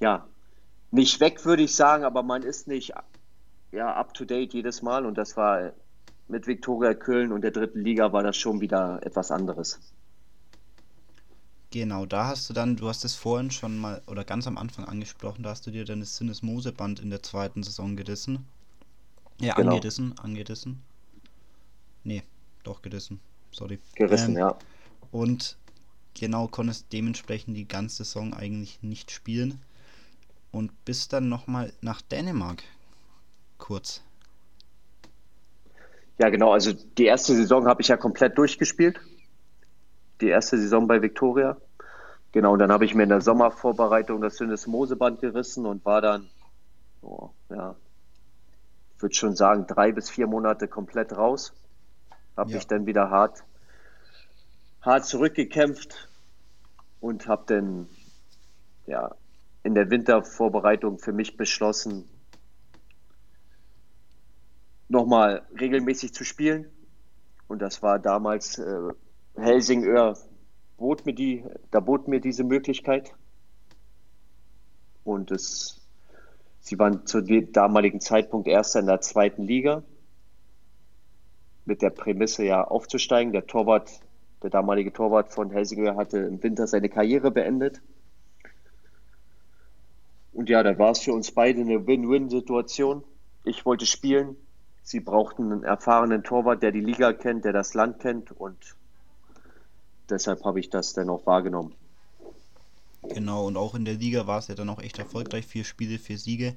ja nicht weg, würde ich sagen, aber man ist nicht ja up to date jedes Mal und das war mit Viktoria Köln und der dritten Liga war das schon wieder etwas anderes. Genau, da hast du dann, du hast es vorhin schon mal oder ganz am Anfang angesprochen, da hast du dir dein Sinnesmoseband in der zweiten Saison gerissen. Ja, genau. angerissen, angerissen. Nee, doch gerissen. Sorry. Gerissen, ähm, ja. Und genau konntest dementsprechend die ganze Saison eigentlich nicht spielen und bist dann nochmal nach Dänemark kurz. Ja, genau. Also die erste Saison habe ich ja komplett durchgespielt. Die erste Saison bei Viktoria. Genau, und dann habe ich mir in der Sommervorbereitung das Syndesmoseband gerissen und war dann, oh, ja, ich würde schon sagen, drei bis vier Monate komplett raus. Habe ja. mich dann wieder hart, hart zurückgekämpft und habe dann ja, in der Wintervorbereitung für mich beschlossen, nochmal regelmäßig zu spielen. Und das war damals äh, Helsingör bot mir die, da bot mir diese Möglichkeit. Und es, sie waren zu dem damaligen Zeitpunkt Erster in der zweiten Liga. Mit der Prämisse ja aufzusteigen. Der Torwart, der damalige Torwart von Helsingör hatte im Winter seine Karriere beendet. Und ja, da war es für uns beide eine Win-Win-Situation. Ich wollte spielen, Sie brauchten einen erfahrenen Torwart, der die Liga kennt, der das Land kennt und deshalb habe ich das dann auch wahrgenommen. Genau, und auch in der Liga war es ja dann auch echt erfolgreich. Vier Spiele, vier Siege.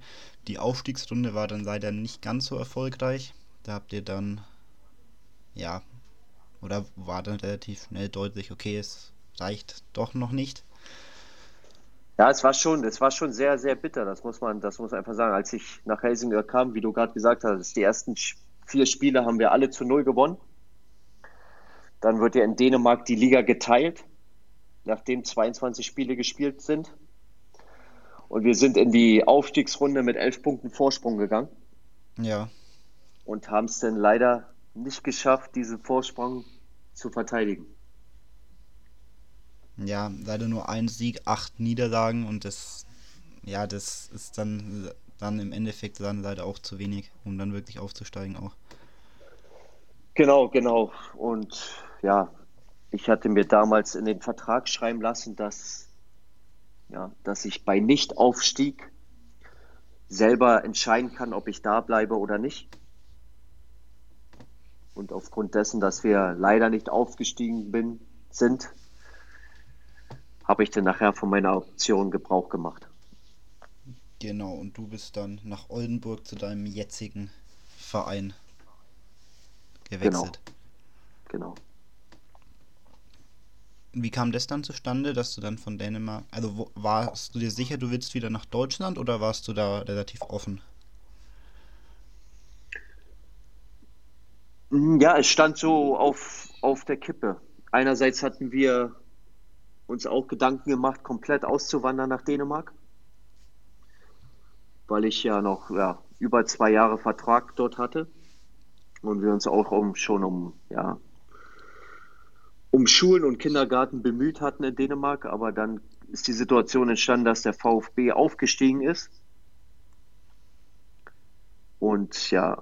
Die Aufstiegsrunde war dann leider nicht ganz so erfolgreich. Da habt ihr dann, ja, oder war dann relativ schnell deutlich, okay, es reicht doch noch nicht. Ja, es war schon, es war schon sehr, sehr bitter. Das muss man, das muss man einfach sagen. Als ich nach Helsingör kam, wie du gerade gesagt hast, die ersten vier Spiele haben wir alle zu null gewonnen. Dann wird ja in Dänemark die Liga geteilt, nachdem 22 Spiele gespielt sind. Und wir sind in die Aufstiegsrunde mit elf Punkten Vorsprung gegangen. Ja. Und haben es dann leider nicht geschafft, diesen Vorsprung zu verteidigen. Ja, leider nur ein Sieg, acht Niederlagen und das, ja, das ist dann, dann im Endeffekt dann leider auch zu wenig, um dann wirklich aufzusteigen auch. Genau, genau. Und ja, ich hatte mir damals in den Vertrag schreiben lassen, dass, ja, dass ich bei Nichtaufstieg selber entscheiden kann, ob ich da bleibe oder nicht. Und aufgrund dessen, dass wir leider nicht aufgestiegen bin, sind, habe ich dann nachher von meiner Option Gebrauch gemacht. Genau, und du bist dann nach Oldenburg zu deinem jetzigen Verein gewechselt. Genau. genau. Wie kam das dann zustande, dass du dann von Dänemark, also wo, warst du dir sicher, du willst wieder nach Deutschland oder warst du da relativ offen? Ja, es stand so auf, auf der Kippe. Einerseits hatten wir uns auch Gedanken gemacht, komplett auszuwandern nach Dänemark, weil ich ja noch ja, über zwei Jahre Vertrag dort hatte und wir uns auch um, schon um, ja, um Schulen und Kindergarten bemüht hatten in Dänemark, aber dann ist die Situation entstanden, dass der VfB aufgestiegen ist. Und ja,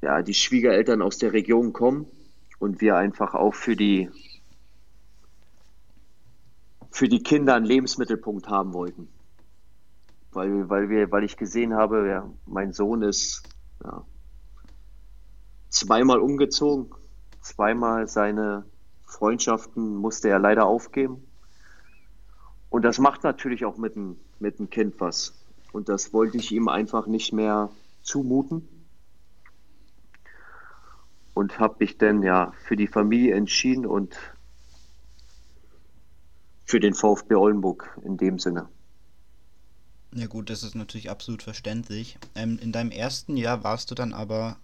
ja, die Schwiegereltern aus der Region kommen und wir einfach auch für die für die Kinder einen Lebensmittelpunkt haben wollten. Weil, weil, wir, weil ich gesehen habe, ja, mein Sohn ist ja, zweimal umgezogen, zweimal seine Freundschaften musste er leider aufgeben. Und das macht natürlich auch mit dem, mit dem Kind was. Und das wollte ich ihm einfach nicht mehr zumuten. Und habe mich dann ja für die Familie entschieden und für den VfB Oldenburg in dem Sinne. Ja gut, das ist natürlich absolut verständlich. Ähm, in deinem ersten Jahr warst du dann aber,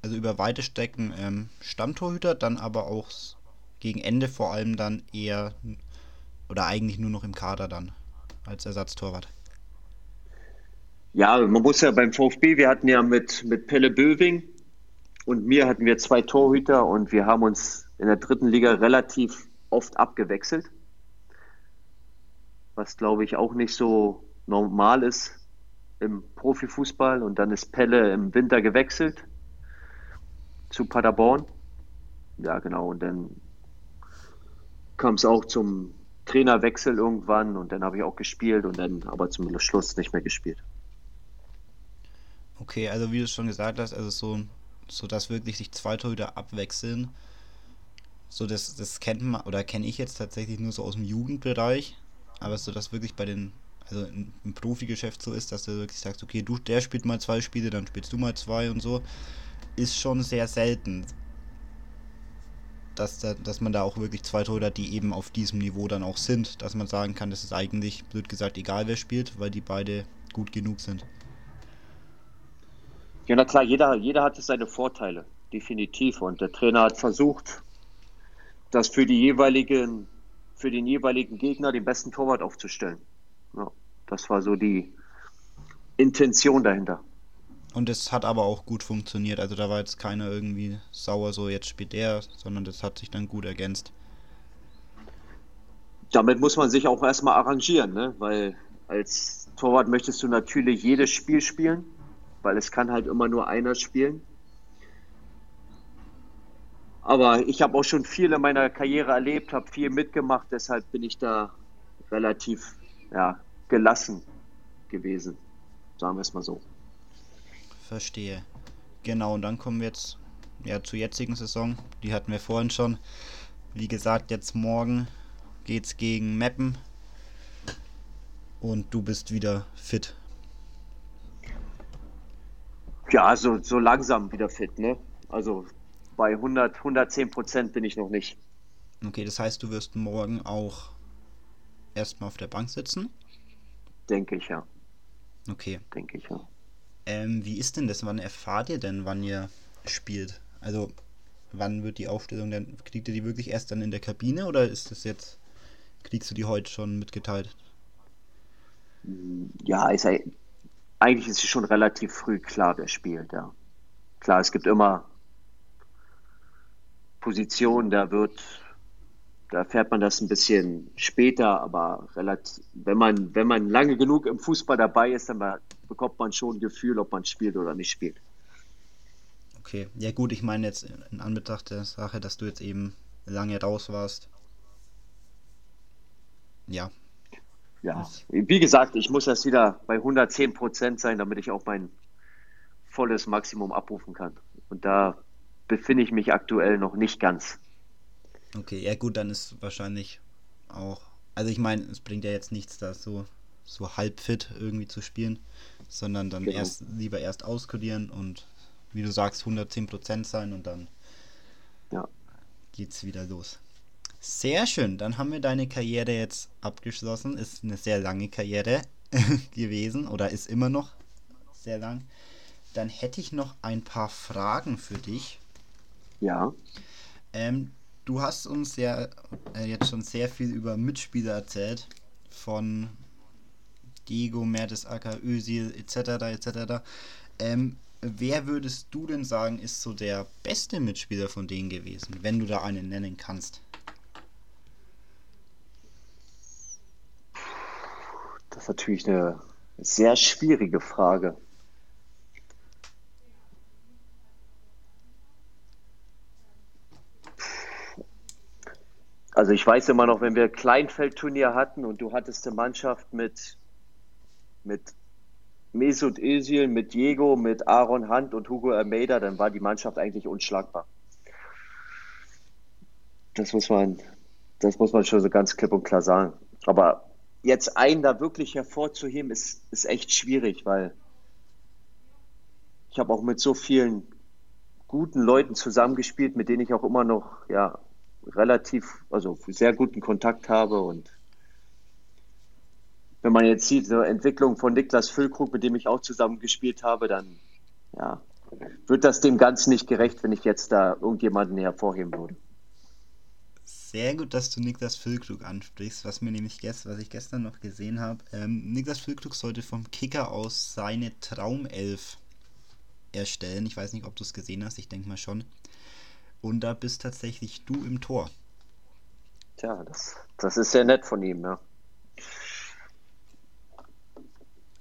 also über weite Strecken ähm, Stammtorhüter, dann aber auch gegen Ende vor allem dann eher, oder eigentlich nur noch im Kader dann, als Ersatztorwart. Ja, man muss ja beim VfB, wir hatten ja mit, mit Pelle Böwing und mir hatten wir zwei Torhüter und wir haben uns in der dritten Liga relativ oft abgewechselt. Was glaube ich auch nicht so normal ist im Profifußball. Und dann ist Pelle im Winter gewechselt zu Paderborn. Ja, genau. Und dann kam es auch zum Trainerwechsel irgendwann und dann habe ich auch gespielt und dann aber zum Schluss nicht mehr gespielt. Okay, also wie du schon gesagt hast, also so, so dass wirklich sich zwei Torhüter abwechseln, so das, das kennt man oder kenne ich jetzt tatsächlich nur so aus dem Jugendbereich, aber so dass wirklich bei den, also im Profigeschäft so ist, dass du wirklich sagst, okay, du, der spielt mal zwei Spiele, dann spielst du mal zwei und so, ist schon sehr selten. Dass, da, dass man da auch wirklich zwei Torhüter, die eben auf diesem Niveau dann auch sind, dass man sagen kann, das ist eigentlich, blöd gesagt, egal wer spielt, weil die beide gut genug sind. Ja, na klar, jeder, jeder hatte seine Vorteile, definitiv. Und der Trainer hat versucht, das für die jeweiligen, für den jeweiligen Gegner den besten Torwart aufzustellen. Ja, das war so die Intention dahinter. Und es hat aber auch gut funktioniert. Also da war jetzt keiner irgendwie sauer, so jetzt spielt der, sondern das hat sich dann gut ergänzt. Damit muss man sich auch erstmal arrangieren, ne? weil als Torwart möchtest du natürlich jedes Spiel spielen weil es kann halt immer nur einer spielen. Aber ich habe auch schon viel in meiner Karriere erlebt, habe viel mitgemacht, deshalb bin ich da relativ ja, gelassen gewesen, sagen wir es mal so. Verstehe. Genau, und dann kommen wir jetzt ja, zur jetzigen Saison. Die hatten wir vorhin schon. Wie gesagt, jetzt morgen geht's gegen Meppen. Und du bist wieder fit. Ja, so, so langsam wieder fit, ne? Also bei 100, 110 Prozent bin ich noch nicht. Okay, das heißt, du wirst morgen auch erstmal auf der Bank sitzen? Denke ich, ja. Okay. Denke ich, ja. Ähm, wie ist denn das? Wann erfahrt ihr denn, wann ihr spielt? Also, wann wird die Aufstellung denn? Kriegt ihr die wirklich erst dann in der Kabine oder ist das jetzt, kriegst du die heute schon mitgeteilt? Ja, ist, eigentlich ist es schon relativ früh klar, wer spielt, ja. Klar, es gibt immer Positionen, da wird, da erfährt man das ein bisschen später, aber relativ, wenn man, wenn man lange genug im Fußball dabei ist, dann bekommt man schon ein Gefühl, ob man spielt oder nicht spielt. Okay, ja gut, ich meine jetzt in Anbetracht der Sache, dass du jetzt eben lange raus warst. Ja, ja, wie gesagt, ich muss erst wieder bei 110 Prozent sein, damit ich auch mein volles Maximum abrufen kann. Und da befinde ich mich aktuell noch nicht ganz. Okay, ja gut, dann ist wahrscheinlich auch. Also ich meine, es bringt ja jetzt nichts, da so, so halb fit irgendwie zu spielen, sondern dann genau. erst lieber erst auskodieren und wie du sagst, 110 Prozent sein und dann ja. geht's wieder los. Sehr schön, dann haben wir deine Karriere jetzt abgeschlossen. Ist eine sehr lange Karriere *laughs* gewesen oder ist immer noch sehr lang. Dann hätte ich noch ein paar Fragen für dich. Ja. Ähm, du hast uns ja äh, jetzt schon sehr viel über Mitspieler erzählt. Von Diego, Mertesacker, Özil etc. etc. Ähm, wer würdest du denn sagen, ist so der beste Mitspieler von denen gewesen, wenn du da einen nennen kannst? Das ist natürlich eine sehr schwierige Frage. Also ich weiß immer noch, wenn wir Kleinfeldturnier hatten und du hattest eine Mannschaft mit, mit Mesut Özil, mit Diego, mit Aaron Hunt und Hugo Almeida, dann war die Mannschaft eigentlich unschlagbar. Das muss man, das muss man schon so ganz klipp und klar sagen. Aber jetzt einen da wirklich hervorzuheben, ist, ist echt schwierig, weil ich habe auch mit so vielen guten Leuten zusammengespielt, mit denen ich auch immer noch ja, relativ, also sehr guten Kontakt habe. Und wenn man jetzt sieht, so Entwicklung von Niklas Füllkrug, mit dem ich auch zusammengespielt habe, dann ja, wird das dem Ganzen nicht gerecht, wenn ich jetzt da irgendjemanden hervorheben würde. Sehr gut, dass du Niklas Füllkrug ansprichst, was mir nämlich gest was ich gestern noch gesehen habe. Ähm, Niklas Füllkrug sollte vom Kicker aus seine Traumelf erstellen. Ich weiß nicht, ob du es gesehen hast, ich denke mal schon. Und da bist tatsächlich du im Tor. Tja, das, das ist sehr nett von ihm, ja.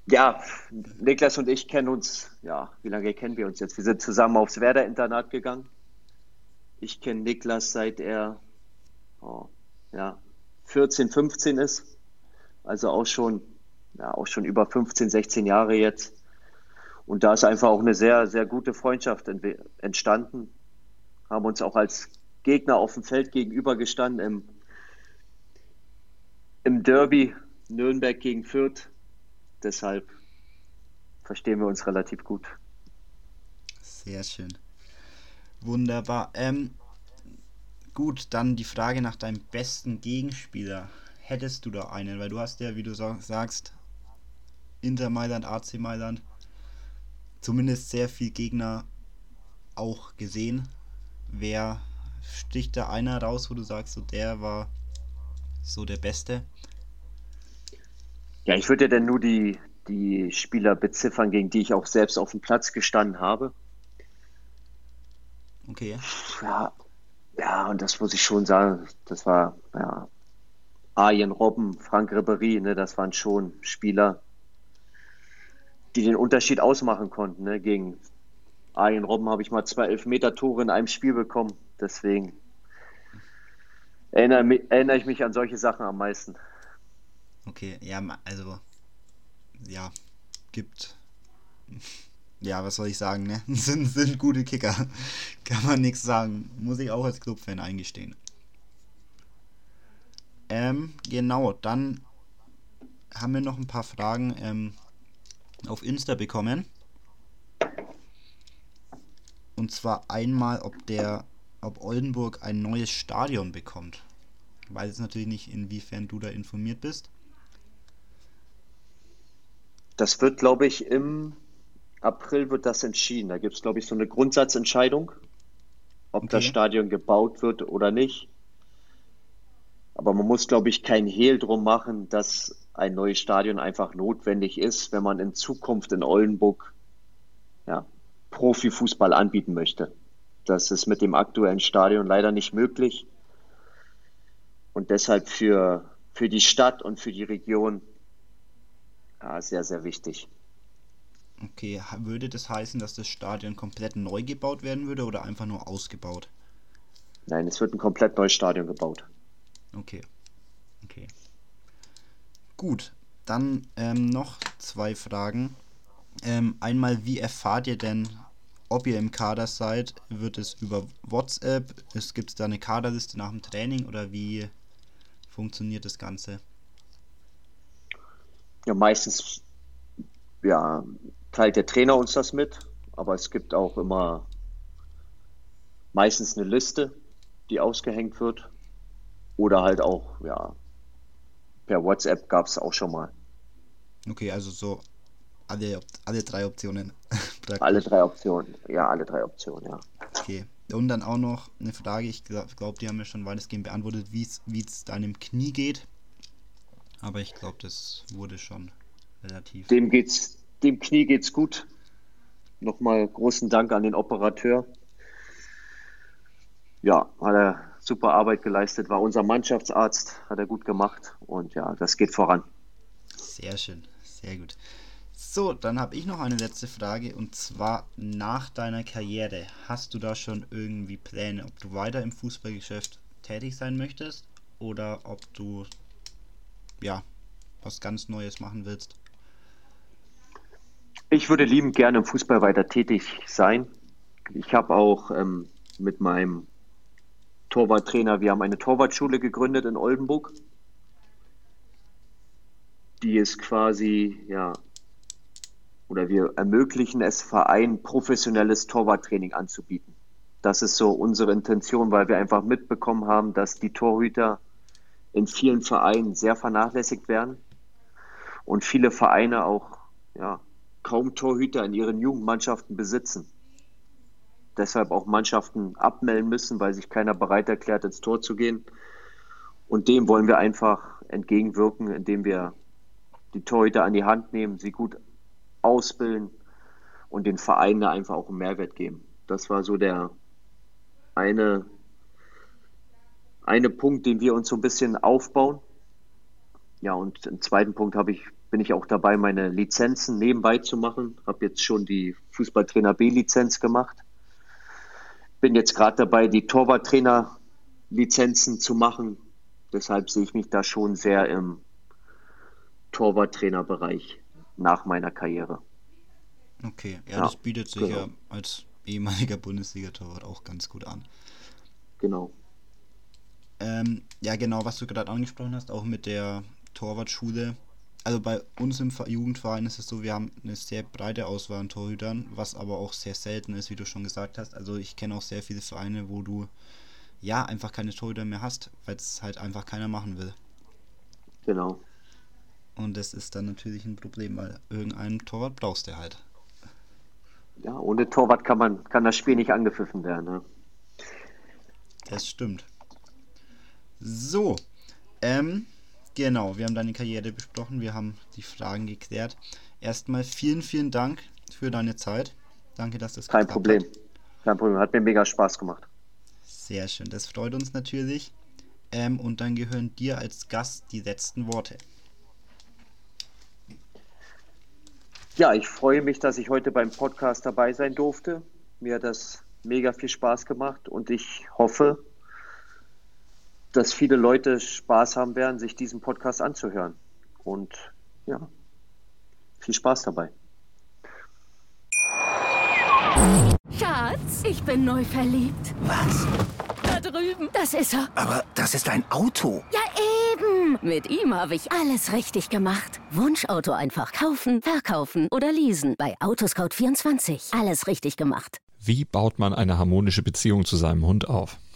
Ja, Niklas und ich kennen uns, ja, wie lange kennen wir uns jetzt? Wir sind zusammen aufs Werder-Internat gegangen. Ich kenne Niklas seit er oh, ja, 14, 15 ist. Also auch schon, ja, auch schon über 15, 16 Jahre jetzt. Und da ist einfach auch eine sehr, sehr gute Freundschaft entstanden. Haben uns auch als Gegner auf dem Feld gegenübergestanden im, im Derby Nürnberg gegen Fürth. Deshalb verstehen wir uns relativ gut. Sehr schön. Wunderbar. Ähm, gut, dann die Frage nach deinem besten Gegenspieler. Hättest du da einen? Weil du hast ja, wie du sagst, Inter Mailand, AC Mailand, zumindest sehr viel Gegner auch gesehen. Wer sticht da einer raus, wo du sagst, so der war so der Beste? Ja, ich würde ja dann nur die, die Spieler beziffern, gegen die ich auch selbst auf dem Platz gestanden habe. Okay. Ja, ja, und das muss ich schon sagen, das war, ja, Arjen Robben, Frank Ribery, ne, das waren schon Spieler, die den Unterschied ausmachen konnten. Ne? Gegen Arjen Robben habe ich mal zwei Elfmeter-Tore in einem Spiel bekommen. Deswegen erinnere, erinnere ich mich an solche Sachen am meisten. Okay, ja, also, ja, gibt, ja, was soll ich sagen, ne? *laughs* sind, sind gute Kicker. *laughs* Kann man nichts sagen. Muss ich auch als Clubfan eingestehen. Ähm, genau, dann haben wir noch ein paar Fragen ähm, auf Insta bekommen. Und zwar einmal, ob der, ob Oldenburg ein neues Stadion bekommt. Ich weiß jetzt natürlich nicht, inwiefern du da informiert bist. Das wird, glaube ich, im April wird das entschieden. Da gibt es, glaube ich, so eine Grundsatzentscheidung, ob okay. das Stadion gebaut wird oder nicht. Aber man muss, glaube ich, kein Hehl drum machen, dass ein neues Stadion einfach notwendig ist, wenn man in Zukunft in Oldenburg ja, Profifußball anbieten möchte. Das ist mit dem aktuellen Stadion leider nicht möglich. Und deshalb für, für die Stadt und für die Region ja, sehr, sehr wichtig. Okay, würde das heißen, dass das Stadion komplett neu gebaut werden würde oder einfach nur ausgebaut? Nein, es wird ein komplett neues Stadion gebaut. Okay. Okay. Gut, dann ähm, noch zwei Fragen. Ähm, einmal, wie erfahrt ihr denn, ob ihr im Kader seid? Wird es über WhatsApp? Es gibt da eine Kaderliste nach dem Training oder wie funktioniert das Ganze? Ja, meistens ja, teilt der Trainer uns das mit, aber es gibt auch immer meistens eine Liste, die ausgehängt wird. Oder halt auch, ja, per WhatsApp gab es auch schon mal. Okay, also so alle, alle drei Optionen. *laughs* alle drei Optionen, ja, alle drei Optionen, ja. Okay. Und dann auch noch eine Frage, ich glaube, glaub, die haben wir schon weitestgehend beantwortet, wie es deinem Knie geht. Aber ich glaube, das wurde schon relativ. Dem geht's, dem Knie geht's gut. Nochmal großen Dank an den Operateur. Ja, hat er super Arbeit geleistet, war unser Mannschaftsarzt, hat er gut gemacht und ja, das geht voran. Sehr schön, sehr gut. So, dann habe ich noch eine letzte Frage und zwar nach deiner Karriere. Hast du da schon irgendwie Pläne, ob du weiter im Fußballgeschäft tätig sein möchtest oder ob du ja was ganz Neues machen willst? Ich würde liebend gerne im Fußball weiter tätig sein. Ich habe auch ähm, mit meinem Torwarttrainer. Wir haben eine Torwartschule gegründet in Oldenburg. Die ist quasi, ja, oder wir ermöglichen es Vereinen, professionelles Torwarttraining anzubieten. Das ist so unsere Intention, weil wir einfach mitbekommen haben, dass die Torhüter in vielen Vereinen sehr vernachlässigt werden und viele Vereine auch ja, kaum Torhüter in ihren Jugendmannschaften besitzen deshalb auch Mannschaften abmelden müssen, weil sich keiner bereit erklärt, ins Tor zu gehen. Und dem wollen wir einfach entgegenwirken, indem wir die Torhüter an die Hand nehmen, sie gut ausbilden und den Vereinen da einfach auch einen Mehrwert geben. Das war so der eine, eine Punkt, den wir uns so ein bisschen aufbauen. Ja, und im zweiten Punkt habe ich, bin ich auch dabei, meine Lizenzen nebenbei zu machen. Habe jetzt schon die Fußballtrainer B-Lizenz gemacht. Bin jetzt gerade dabei, die Torwarttrainer-Lizenzen zu machen. Deshalb sehe ich mich da schon sehr im Torwarttrainerbereich nach meiner Karriere. Okay, ja, Ja, das bietet sich genau. ja als ehemaliger Bundesliga-Torwart auch ganz gut an. Genau. Ähm, ja, genau, was du gerade angesprochen hast, auch mit der Torwartschule. Also bei uns im Ver- Jugendverein ist es so, wir haben eine sehr breite Auswahl an Torhütern, was aber auch sehr selten ist, wie du schon gesagt hast. Also ich kenne auch sehr viele Vereine, wo du ja einfach keine Torhüter mehr hast, weil es halt einfach keiner machen will. Genau. Und das ist dann natürlich ein Problem, weil irgendeinen Torwart brauchst du halt. Ja, ohne Torwart kann man, kann das Spiel nicht angepfiffen werden. Ne? Das stimmt. So, ähm, genau, wir haben deine Karriere besprochen, wir haben die Fragen geklärt. Erstmal vielen, vielen Dank für deine Zeit. Danke, dass das Kein Problem. Hat. Kein Problem. Hat mir mega Spaß gemacht. Sehr schön, das freut uns natürlich. Ähm, und dann gehören dir als Gast die letzten Worte. Ja, ich freue mich, dass ich heute beim Podcast dabei sein durfte. Mir hat das mega viel Spaß gemacht und ich hoffe, dass viele Leute Spaß haben werden, sich diesen Podcast anzuhören. Und ja, viel Spaß dabei. Schatz, ich bin neu verliebt. Was? Da drüben. Das ist er. Aber das ist ein Auto. Ja, eben. Mit ihm habe ich alles richtig gemacht. Wunschauto einfach kaufen, verkaufen oder leasen. Bei Autoscout24. Alles richtig gemacht. Wie baut man eine harmonische Beziehung zu seinem Hund auf?